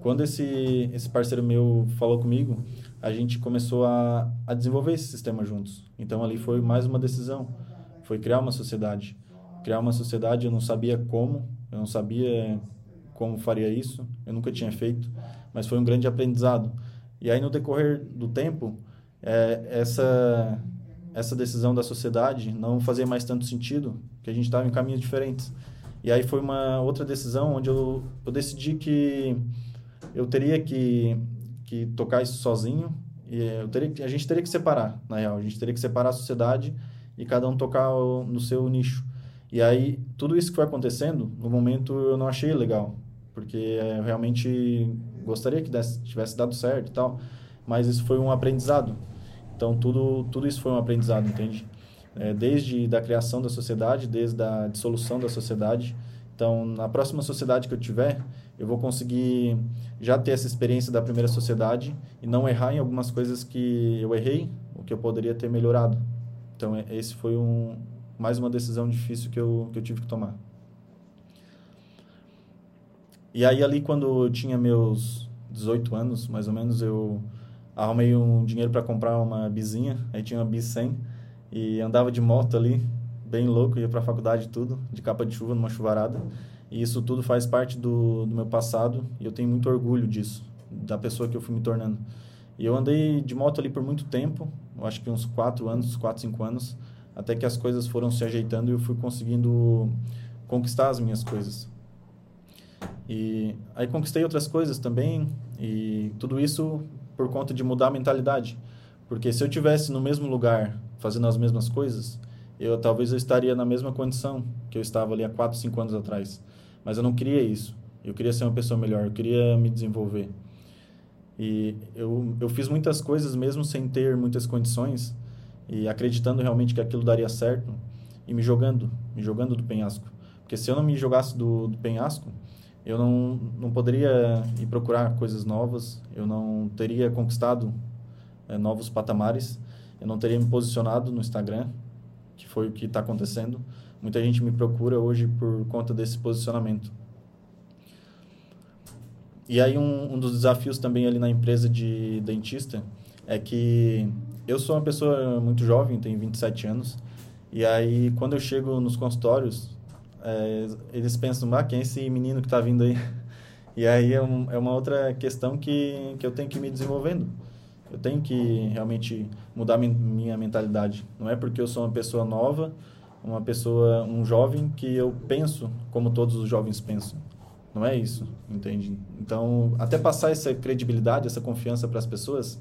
quando esse esse parceiro meu falou comigo, a gente começou a, a desenvolver esse sistema juntos. Então ali foi mais uma decisão, foi criar uma sociedade. Criar uma sociedade, eu não sabia como, eu não sabia como faria isso, eu nunca tinha feito, mas foi um grande aprendizado E aí, no decorrer do tempo, é, essa, essa decisão da sociedade não fazia mais tanto sentido, que a gente estava em caminhos diferentes. E aí foi uma outra decisão onde eu, eu decidi que eu teria que, que tocar isso sozinho e eu teria, a gente teria que separar, na real. A gente teria que separar a sociedade e cada um tocar o, no seu nicho. E aí, tudo isso que foi acontecendo, no momento eu não achei legal, porque eu realmente gostaria que desse, tivesse dado certo e tal, mas isso foi um aprendizado. Então, tudo, tudo isso foi um aprendizado, entende? É, desde da criação da sociedade, desde a dissolução da sociedade. Então, na próxima sociedade que eu tiver, eu vou conseguir já ter essa experiência da primeira sociedade e não errar em algumas coisas que eu errei, o que eu poderia ter melhorado. Então, é, esse foi um, mais uma decisão difícil que eu, que eu tive que tomar. E aí, ali, quando eu tinha meus 18 anos, mais ou menos, eu arrumei um dinheiro para comprar uma bizinha. Aí tinha uma bis 100 e andava de moto ali, bem louco, ia para a faculdade tudo, de capa de chuva, numa chuvarada. E isso tudo faz parte do, do meu passado e eu tenho muito orgulho disso, da pessoa que eu fui me tornando. E eu andei de moto ali por muito tempo, eu acho que uns 4 anos, 4, 5 anos, até que as coisas foram se ajeitando e eu fui conseguindo conquistar as minhas coisas. E aí conquistei outras coisas também e tudo isso por conta de mudar a mentalidade. Porque se eu tivesse no mesmo lugar fazendo as mesmas coisas, eu talvez eu estaria na mesma condição que eu estava ali há 4, 5 anos atrás. Mas eu não queria isso. Eu queria ser uma pessoa melhor, eu queria me desenvolver. E eu, eu fiz muitas coisas mesmo sem ter muitas condições e acreditando realmente que aquilo daria certo e me jogando, me jogando do penhasco. Porque se eu não me jogasse do, do penhasco, eu não, não poderia ir procurar coisas novas, eu não teria conquistado é, novos patamares, eu não teria me posicionado no Instagram, que foi o que está acontecendo. Muita gente me procura hoje por conta desse posicionamento. E aí um, um dos desafios também ali na empresa de dentista é que eu sou uma pessoa muito jovem, tenho 27 anos, e aí quando eu chego nos consultórios, é, eles pensam, ah, quem é esse menino que está vindo aí? E aí é, um, é uma outra questão que, que eu tenho que me desenvolvendo. Eu tenho que realmente mudar minha mentalidade. Não é porque eu sou uma pessoa nova, uma pessoa, um jovem, que eu penso como todos os jovens pensam. Não é isso, entende? Então, até passar essa credibilidade, essa confiança para as pessoas,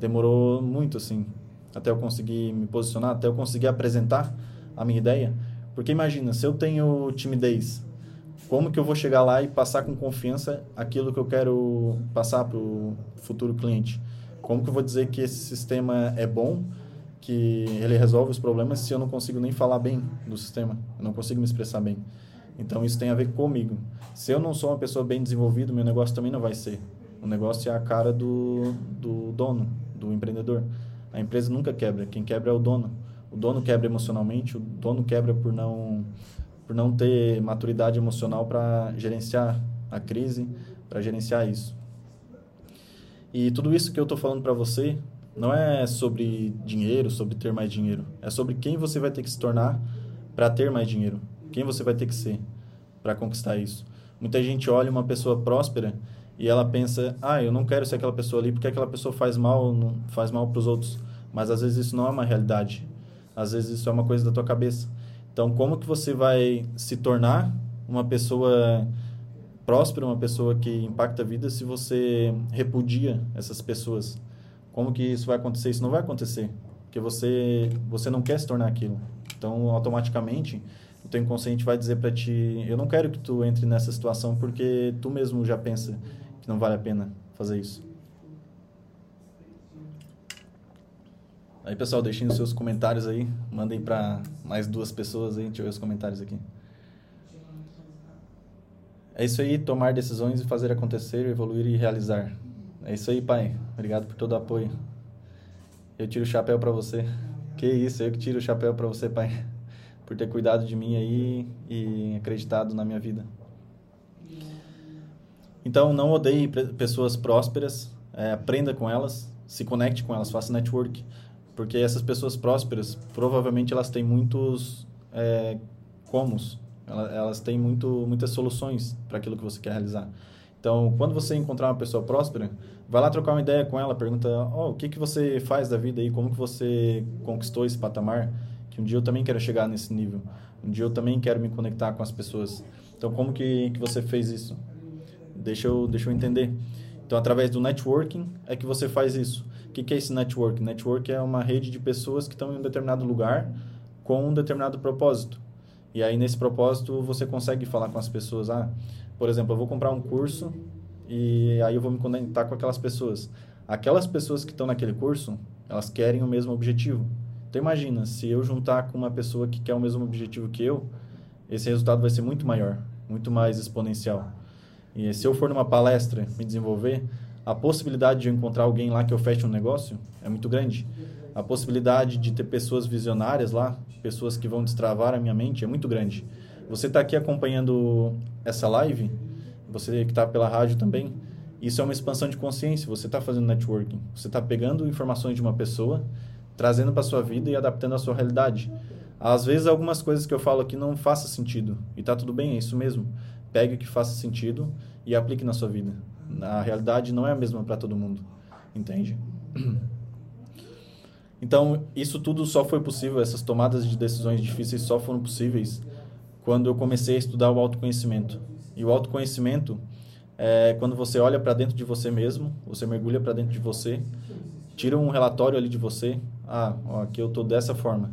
demorou muito, assim, até eu conseguir me posicionar, até eu conseguir apresentar a minha ideia. Porque imagina, se eu tenho timidez, como que eu vou chegar lá e passar com confiança aquilo que eu quero passar para o futuro cliente? Como que eu vou dizer que esse sistema é bom, que ele resolve os problemas, se eu não consigo nem falar bem do sistema? Eu não consigo me expressar bem. Então isso tem a ver comigo. Se eu não sou uma pessoa bem desenvolvida, meu negócio também não vai ser. O negócio é a cara do, do dono, do empreendedor. A empresa nunca quebra, quem quebra é o dono. O dono quebra emocionalmente, o dono quebra por não por não ter maturidade emocional para gerenciar a crise, para gerenciar isso. E tudo isso que eu estou falando para você não é sobre dinheiro, sobre ter mais dinheiro. É sobre quem você vai ter que se tornar para ter mais dinheiro. Quem você vai ter que ser para conquistar isso. Muita gente olha uma pessoa próspera e ela pensa, ah, eu não quero ser aquela pessoa ali porque aquela pessoa faz mal, faz mal para os outros. Mas às vezes isso não é uma realidade. Às vezes isso é uma coisa da tua cabeça. Então, como que você vai se tornar uma pessoa próspera, uma pessoa que impacta a vida se você repudia essas pessoas? Como que isso vai acontecer? Isso não vai acontecer, porque você você não quer se tornar aquilo. Então, automaticamente, o teu inconsciente vai dizer para ti, eu não quero que tu entre nessa situação porque tu mesmo já pensa que não vale a pena fazer isso. Aí, pessoal, deixem os seus comentários aí. Mandem para mais duas pessoas aí. Deixa eu ver os comentários aqui. É isso aí, tomar decisões e fazer acontecer, evoluir e realizar. É isso aí, pai. Obrigado por todo o apoio. Eu tiro o chapéu para você. Que isso, eu que tiro o chapéu para você, pai. Por ter cuidado de mim aí e acreditado na minha vida. Então, não odeie pessoas prósperas, é, aprenda com elas, se conecte com elas, faça network. Porque essas pessoas prósperas, provavelmente elas têm muitos é, comos, elas, têm muito, muitas soluções para aquilo que você quer realizar. Então, quando você encontrar uma pessoa próspera, vai lá trocar uma ideia com ela, pergunta, oh, o que, que você faz da vida aí, como que você conquistou esse patamar, que um dia eu também quero chegar nesse nível, um dia eu também quero me conectar com as pessoas. Então, como que, que você fez isso? Deixa eu, deixa eu entender. Então, através do networking é que você faz isso. O que, que é esse networking? Network é uma rede de pessoas que estão em um determinado lugar com um determinado propósito. E aí, nesse propósito, você consegue falar com as pessoas. Ah, por exemplo, eu vou comprar um curso e aí eu vou me conectar com aquelas pessoas. Aquelas pessoas que estão naquele curso, elas querem o mesmo objetivo. Então, imagina, se eu juntar com uma pessoa que quer o mesmo objetivo que eu, esse resultado vai ser muito maior, muito mais exponencial. E se eu for numa palestra me desenvolver, a possibilidade de eu encontrar alguém lá que eu feche um negócio é muito grande. A possibilidade de ter pessoas visionárias lá, pessoas que vão destravar a minha mente, é muito grande. Você está aqui acompanhando essa live, você que está pela rádio também, isso é uma expansão de consciência. Você está fazendo networking. Você está pegando informações de uma pessoa, trazendo para sua vida e adaptando à sua realidade. Às vezes, algumas coisas que eu falo aqui não façam sentido. E tá tudo bem, é isso mesmo pegue o que faça sentido e aplique na sua vida. A realidade não é a mesma para todo mundo, entende? Então, isso tudo só foi possível, essas tomadas de decisões difíceis só foram possíveis quando eu comecei a estudar o autoconhecimento. E o autoconhecimento é quando você olha para dentro de você mesmo, você mergulha para dentro de você, tira um relatório ali de você, ah, ó, aqui eu tô dessa forma.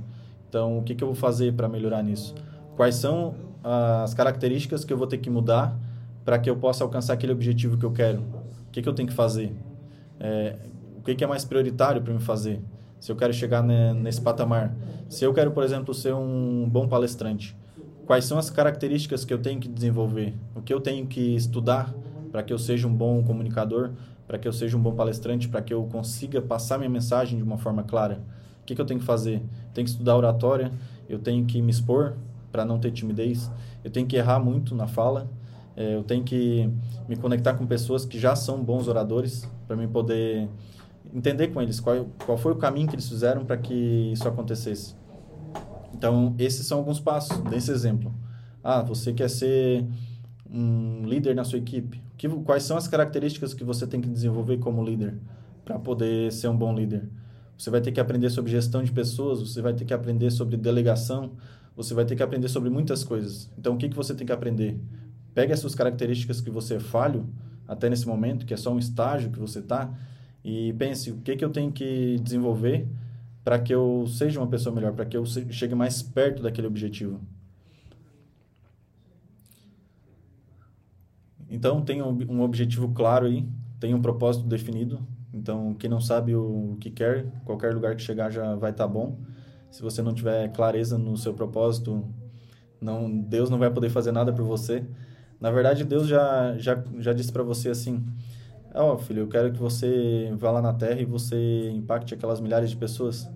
Então, o que, que eu vou fazer para melhorar nisso? Quais são as características que eu vou ter que mudar para que eu possa alcançar aquele objetivo que eu quero. O que, que eu tenho que fazer? É, o que, que é mais prioritário para me fazer? Se eu quero chegar nesse patamar. Se eu quero, por exemplo, ser um bom palestrante, quais são as características que eu tenho que desenvolver? O que eu tenho que estudar para que eu seja um bom comunicador, para que eu seja um bom palestrante, para que eu consiga passar minha mensagem de uma forma clara? O que, que eu tenho que fazer? Tenho que estudar oratória, eu tenho que me expor, para não ter timidez. Eu tenho que errar muito na fala. É, eu tenho que me conectar com pessoas que já são bons oradores para mim poder entender com eles qual, qual foi o caminho que eles fizeram para que isso acontecesse. Então, esses são alguns passos desse exemplo. Ah, você quer ser um líder na sua equipe. Que, quais são as características que você tem que desenvolver como líder para poder ser um bom líder? Você vai ter que aprender sobre gestão de pessoas, você vai ter que aprender sobre delegação, você vai ter que aprender sobre muitas coisas. Então, o que, que você tem que aprender? Pegue as suas características que você é falho, até nesse momento, que é só um estágio que você está, e pense o que, que eu tenho que desenvolver para que eu seja uma pessoa melhor, para que eu chegue mais perto daquele objetivo. Então, tenha um objetivo claro aí, tenha um propósito definido. Então, quem não sabe o que quer, qualquer lugar que chegar já vai estar tá bom se você não tiver clareza no seu propósito, não Deus não vai poder fazer nada por você. Na verdade, Deus já já já disse para você assim: "Ó, oh, filho, eu quero que você vá lá na terra e você impacte aquelas milhares de pessoas".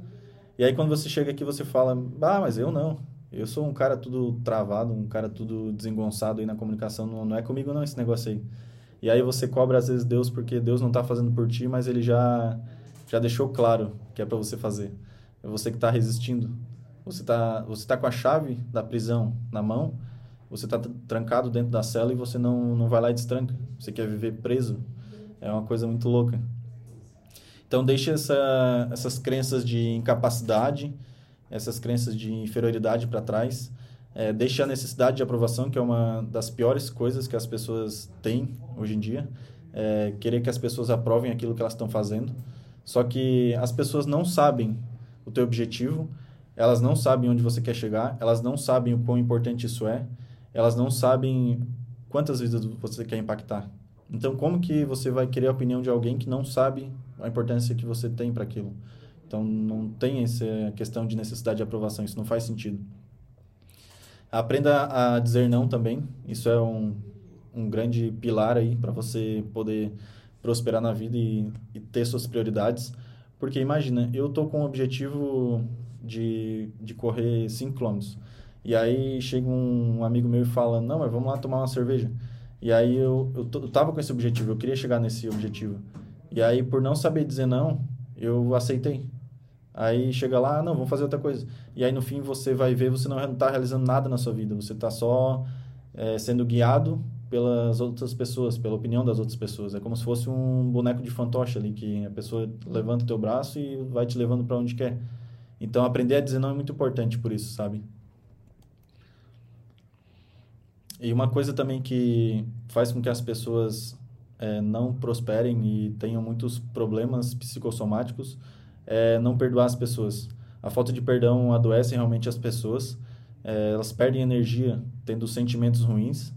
E aí quando você chega aqui, você fala: "Ah, mas eu não. Eu sou um cara tudo travado, um cara tudo desengonçado aí na comunicação, não, não é comigo não esse negócio aí". E aí você cobra às vezes Deus porque Deus não está fazendo por ti, mas ele já já deixou claro que é para você fazer. É você que está resistindo. Você está você tá com a chave da prisão na mão, você está trancado dentro da cela e você não, não vai lá e destranca. Você quer viver preso. É uma coisa muito louca. Então, deixe essa, essas crenças de incapacidade, essas crenças de inferioridade para trás. É, deixe a necessidade de aprovação, que é uma das piores coisas que as pessoas têm hoje em dia. É, querer que as pessoas aprovem aquilo que elas estão fazendo. Só que as pessoas não sabem o teu objetivo, elas não sabem onde você quer chegar, elas não sabem o quão importante isso é, elas não sabem quantas vidas você quer impactar. Então, como que você vai querer a opinião de alguém que não sabe a importância que você tem para aquilo? Então, não tem essa questão de necessidade de aprovação, isso não faz sentido. Aprenda a dizer não também, isso é um, um grande pilar aí para você poder prosperar na vida e, e ter suas prioridades. Porque imagina, eu tô com o objetivo de, de correr 5 km. E aí chega um amigo meu e fala: Não, mas vamos lá tomar uma cerveja. E aí eu, eu, eu tava com esse objetivo, eu queria chegar nesse objetivo. E aí, por não saber dizer não, eu aceitei. Aí chega lá, não, vamos fazer outra coisa. E aí no fim você vai ver, você não está realizando nada na sua vida, você está só é, sendo guiado pelas outras pessoas, pela opinião das outras pessoas. É como se fosse um boneco de fantoche ali, que a pessoa levanta o teu braço e vai te levando para onde quer. Então, aprender a dizer não é muito importante por isso, sabe? E uma coisa também que faz com que as pessoas é, não prosperem e tenham muitos problemas psicossomáticos é não perdoar as pessoas. A falta de perdão adoece realmente as pessoas. É, elas perdem energia tendo sentimentos ruins,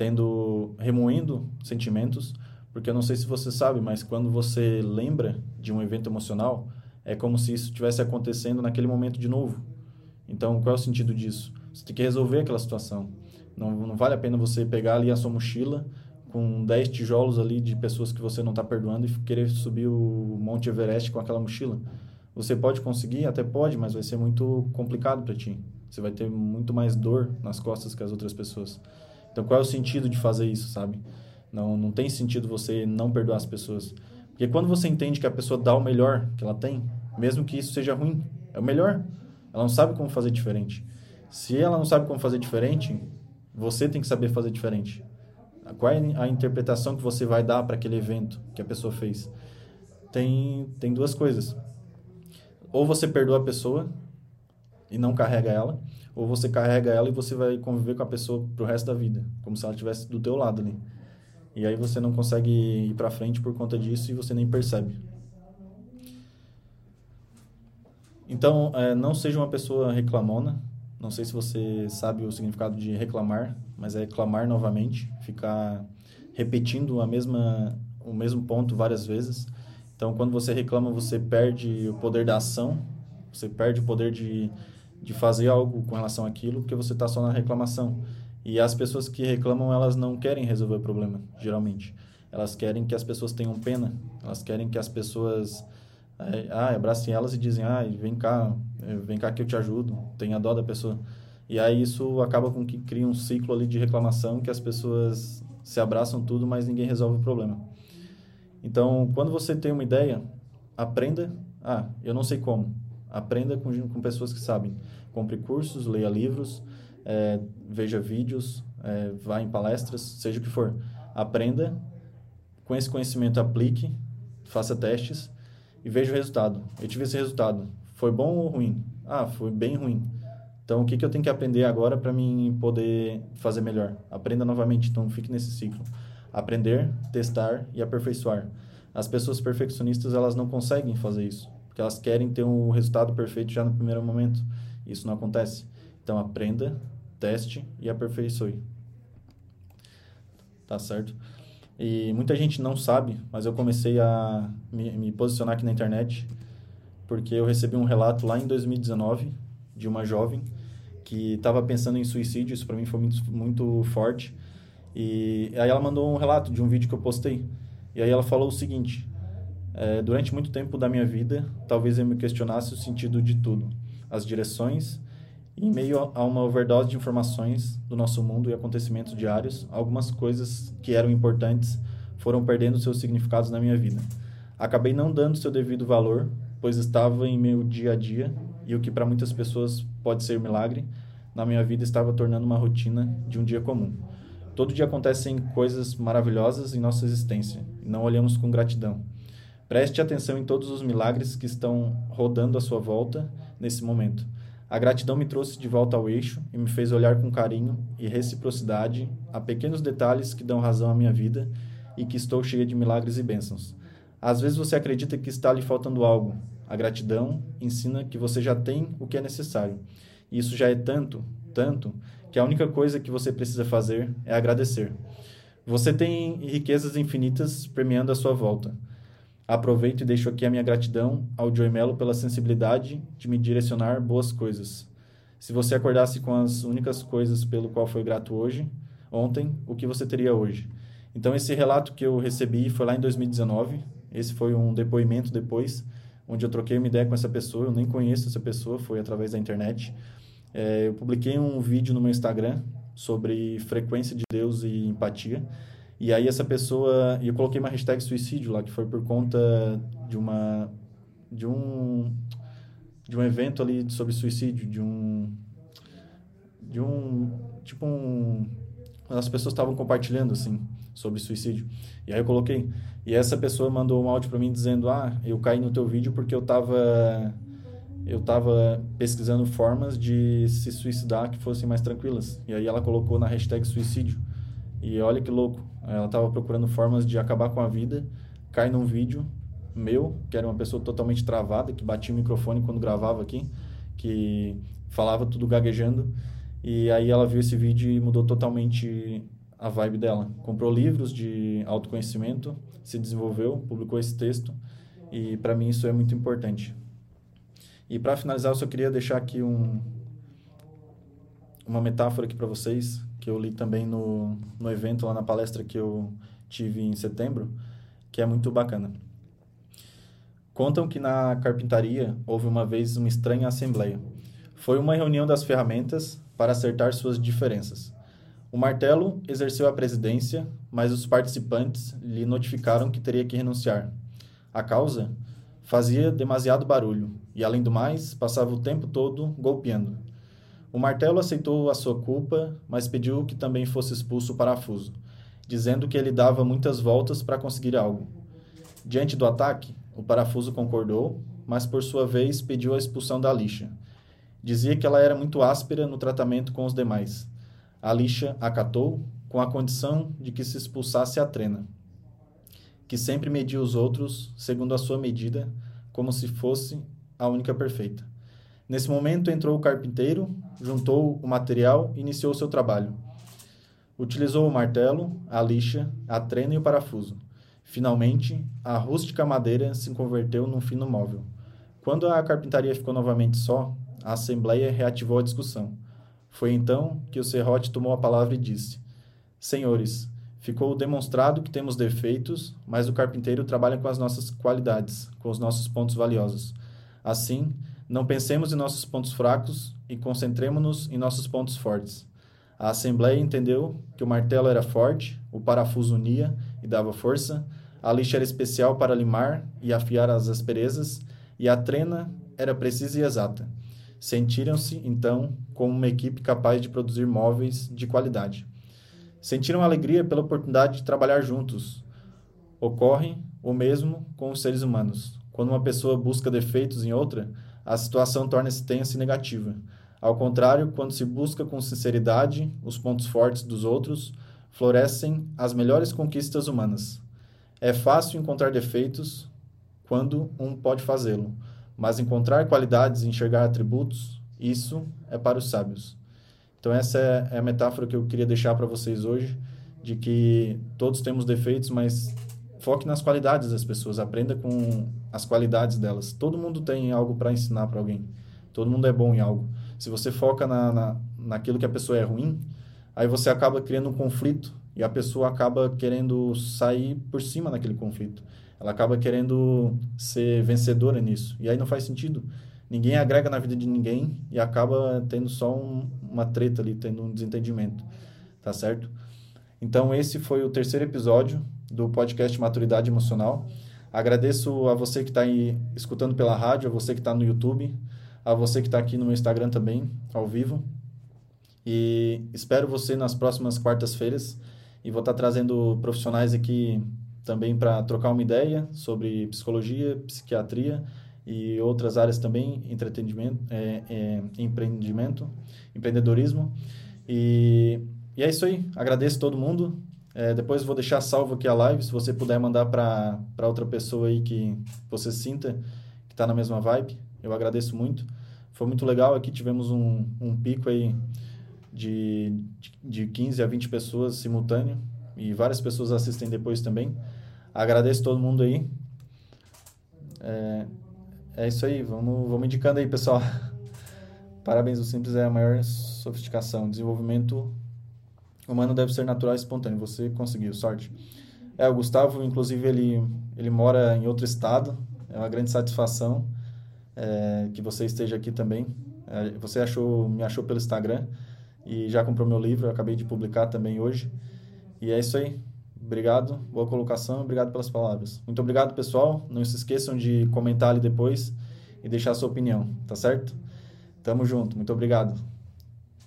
tendo remoendo sentimentos, porque eu não sei se você sabe, mas quando você lembra de um evento emocional, é como se isso estivesse acontecendo naquele momento de novo. Então, qual é o sentido disso? Você tem que resolver aquela situação. Não, não vale a pena você pegar ali a sua mochila com 10 tijolos ali de pessoas que você não está perdoando e querer subir o Monte Everest com aquela mochila. Você pode conseguir, até pode, mas vai ser muito complicado para ti. Você vai ter muito mais dor nas costas que as outras pessoas. Então, qual é o sentido de fazer isso, sabe? Não, não tem sentido você não perdoar as pessoas. Porque quando você entende que a pessoa dá o melhor que ela tem, mesmo que isso seja ruim, é o melhor. Ela não sabe como fazer diferente. Se ela não sabe como fazer diferente, você tem que saber fazer diferente. Qual é a interpretação que você vai dar para aquele evento que a pessoa fez? Tem, tem duas coisas. Ou você perdoa a pessoa e não carrega ela, ou você carrega ela e você vai conviver com a pessoa pro resto da vida, como se ela estivesse do teu lado ali. E aí você não consegue ir para frente por conta disso e você nem percebe. Então, é, não seja uma pessoa reclamona. Não sei se você sabe o significado de reclamar, mas é clamar novamente, ficar repetindo a mesma o mesmo ponto várias vezes. Então, quando você reclama, você perde o poder da ação, você perde o poder de, de fazer algo com relação àquilo, porque você está só na reclamação. E as pessoas que reclamam, elas não querem resolver o problema, geralmente. Elas querem que as pessoas tenham pena, elas querem que as pessoas é, ah, abracem elas e dizem, ah, vem cá, eh, vem cá que eu te ajudo, tenha dó da pessoa. E aí isso acaba com que cria um ciclo ali de reclamação que as pessoas se abraçam tudo, mas ninguém resolve o problema. Então, quando você tem uma ideia, aprenda. Ah, eu não sei como. Aprenda com, com pessoas que sabem. Compre cursos, leia livros, é, veja vídeos, é, vá em palestras, seja o que for. Aprenda, com esse conhecimento aplique, faça testes e veja o resultado. Eu tive esse resultado. Foi bom ou ruim? Ah, foi bem ruim. Então, o que, que eu tenho que aprender agora para mim poder fazer melhor? Aprenda novamente, então fique nesse ciclo. Aprender, testar e aperfeiçoar. As pessoas perfeccionistas, elas não conseguem fazer isso, porque elas querem ter um resultado perfeito já no primeiro momento. Isso não acontece. Então, aprenda, teste e aperfeiçoe. Tá certo? E muita gente não sabe, mas eu comecei a me, me posicionar aqui na internet porque eu recebi um relato lá em 2019 de uma jovem que estava pensando em suicídio. Isso para mim foi muito, muito forte. E aí ela mandou um relato de um vídeo que eu postei. E aí ela falou o seguinte: é, durante muito tempo da minha vida, talvez eu me questionasse o sentido de tudo, as direções em meio a uma overdose de informações do nosso mundo e acontecimentos diários, algumas coisas que eram importantes foram perdendo seus significados na minha vida. Acabei não dando seu devido valor, pois estava em meu dia a dia e o que para muitas pessoas pode ser milagre, na minha vida estava tornando uma rotina de um dia comum. Todo dia acontecem coisas maravilhosas em nossa existência e não olhamos com gratidão. Preste atenção em todos os milagres que estão rodando à sua volta nesse momento. A gratidão me trouxe de volta ao eixo e me fez olhar com carinho e reciprocidade a pequenos detalhes que dão razão à minha vida e que estou cheia de milagres e bênçãos. Às vezes você acredita que está lhe faltando algo. A gratidão ensina que você já tem o que é necessário. E isso já é tanto, tanto, que a única coisa que você precisa fazer é agradecer. Você tem riquezas infinitas premiando a sua volta. Aproveito e deixo aqui a minha gratidão ao Joey Mello pela sensibilidade de me direcionar boas coisas. Se você acordasse com as únicas coisas pelo qual foi grato hoje, ontem, o que você teria hoje? Então esse relato que eu recebi foi lá em 2019. Esse foi um depoimento depois, onde eu troquei uma ideia com essa pessoa. Eu nem conheço essa pessoa, foi através da internet. É, eu publiquei um vídeo no meu Instagram sobre frequência de Deus e empatia. E aí essa pessoa, eu coloquei uma hashtag suicídio lá, que foi por conta de uma de um de um evento ali sobre suicídio, de um de um tipo um as pessoas estavam compartilhando, assim, sobre suicídio. E aí eu coloquei. E essa pessoa mandou um áudio para mim dizendo: Ah, eu caí no teu vídeo porque eu tava. Eu tava pesquisando formas de se suicidar que fossem mais tranquilas. E aí ela colocou na hashtag suicídio. E olha que louco. Ela tava procurando formas de acabar com a vida. Cai num vídeo meu, que era uma pessoa totalmente travada, que batia o microfone quando gravava aqui, que falava tudo gaguejando. E aí ela viu esse vídeo e mudou totalmente a vibe dela. Comprou livros de autoconhecimento, se desenvolveu, publicou esse texto e para mim isso é muito importante. E para finalizar, eu só queria deixar aqui um uma metáfora aqui para vocês que eu li também no no evento lá na palestra que eu tive em setembro, que é muito bacana. Contam que na carpintaria houve uma vez uma estranha assembleia. Foi uma reunião das ferramentas para acertar suas diferenças. O martelo exerceu a presidência, mas os participantes lhe notificaram que teria que renunciar. A causa? Fazia demasiado barulho e, além do mais, passava o tempo todo golpeando. O martelo aceitou a sua culpa, mas pediu que também fosse expulso o parafuso, dizendo que ele dava muitas voltas para conseguir algo. Diante do ataque, o parafuso concordou, mas por sua vez pediu a expulsão da lixa. Dizia que ela era muito áspera no tratamento com os demais. A lixa acatou, com a condição de que se expulsasse a trena, que sempre media os outros segundo a sua medida, como se fosse a única perfeita. Nesse momento entrou o carpinteiro, juntou o material e iniciou seu trabalho. Utilizou o martelo, a lixa, a trena e o parafuso. Finalmente, a rústica madeira se converteu num fino móvel. Quando a carpintaria ficou novamente só, a Assembleia reativou a discussão. Foi então que o serrote tomou a palavra e disse: Senhores, ficou demonstrado que temos defeitos, mas o carpinteiro trabalha com as nossas qualidades, com os nossos pontos valiosos. Assim, não pensemos em nossos pontos fracos e concentremos-nos em nossos pontos fortes. A Assembleia entendeu que o martelo era forte, o parafuso unia e dava força, a lixa era especial para limar e afiar as asperezas, e a trena era precisa e exata. Sentiram-se, então, como uma equipe capaz de produzir móveis de qualidade. Sentiram alegria pela oportunidade de trabalhar juntos. Ocorre o mesmo com os seres humanos. Quando uma pessoa busca defeitos em outra, a situação torna-se tensa e negativa. Ao contrário, quando se busca com sinceridade os pontos fortes dos outros, florescem as melhores conquistas humanas. É fácil encontrar defeitos quando um pode fazê-lo mas encontrar qualidades e enxergar atributos, isso é para os sábios. Então essa é a metáfora que eu queria deixar para vocês hoje, de que todos temos defeitos, mas foque nas qualidades das pessoas, aprenda com as qualidades delas. Todo mundo tem algo para ensinar para alguém. Todo mundo é bom em algo. Se você foca na, na, naquilo que a pessoa é ruim, aí você acaba criando um conflito e a pessoa acaba querendo sair por cima daquele conflito. Ela acaba querendo ser vencedora nisso. E aí não faz sentido. Ninguém agrega na vida de ninguém e acaba tendo só um, uma treta ali, tendo um desentendimento. Tá certo? Então, esse foi o terceiro episódio do podcast Maturidade Emocional. Agradeço a você que está escutando pela rádio, a você que está no YouTube, a você que está aqui no Instagram também, ao vivo. E espero você nas próximas quartas-feiras. E vou estar tá trazendo profissionais aqui também para trocar uma ideia sobre psicologia, psiquiatria e outras áreas também, entretenimento, é, é, empreendimento, empreendedorismo. E, e, é isso aí. Agradeço todo mundo. É, depois vou deixar salvo aqui a live, se você puder mandar para outra pessoa aí que você sinta que está na mesma vibe. Eu agradeço muito. Foi muito legal. Aqui tivemos um, um pico aí de, de 15 a 20 pessoas simultâneo e várias pessoas assistem depois também. Agradeço todo mundo aí. É, é isso aí, vamos, vamos indicando aí, pessoal. Parabéns, o simples é a maior sofisticação. Desenvolvimento humano deve ser natural e espontâneo. Você conseguiu, sorte. É, o Gustavo, inclusive, ele, ele mora em outro estado. É uma grande satisfação é, que você esteja aqui também. É, você achou, me achou pelo Instagram e já comprou meu livro. Eu acabei de publicar também hoje. E é isso aí. Obrigado, boa colocação, obrigado pelas palavras. Muito obrigado, pessoal. Não se esqueçam de comentar ali depois e deixar a sua opinião, tá certo? Tamo junto, muito obrigado.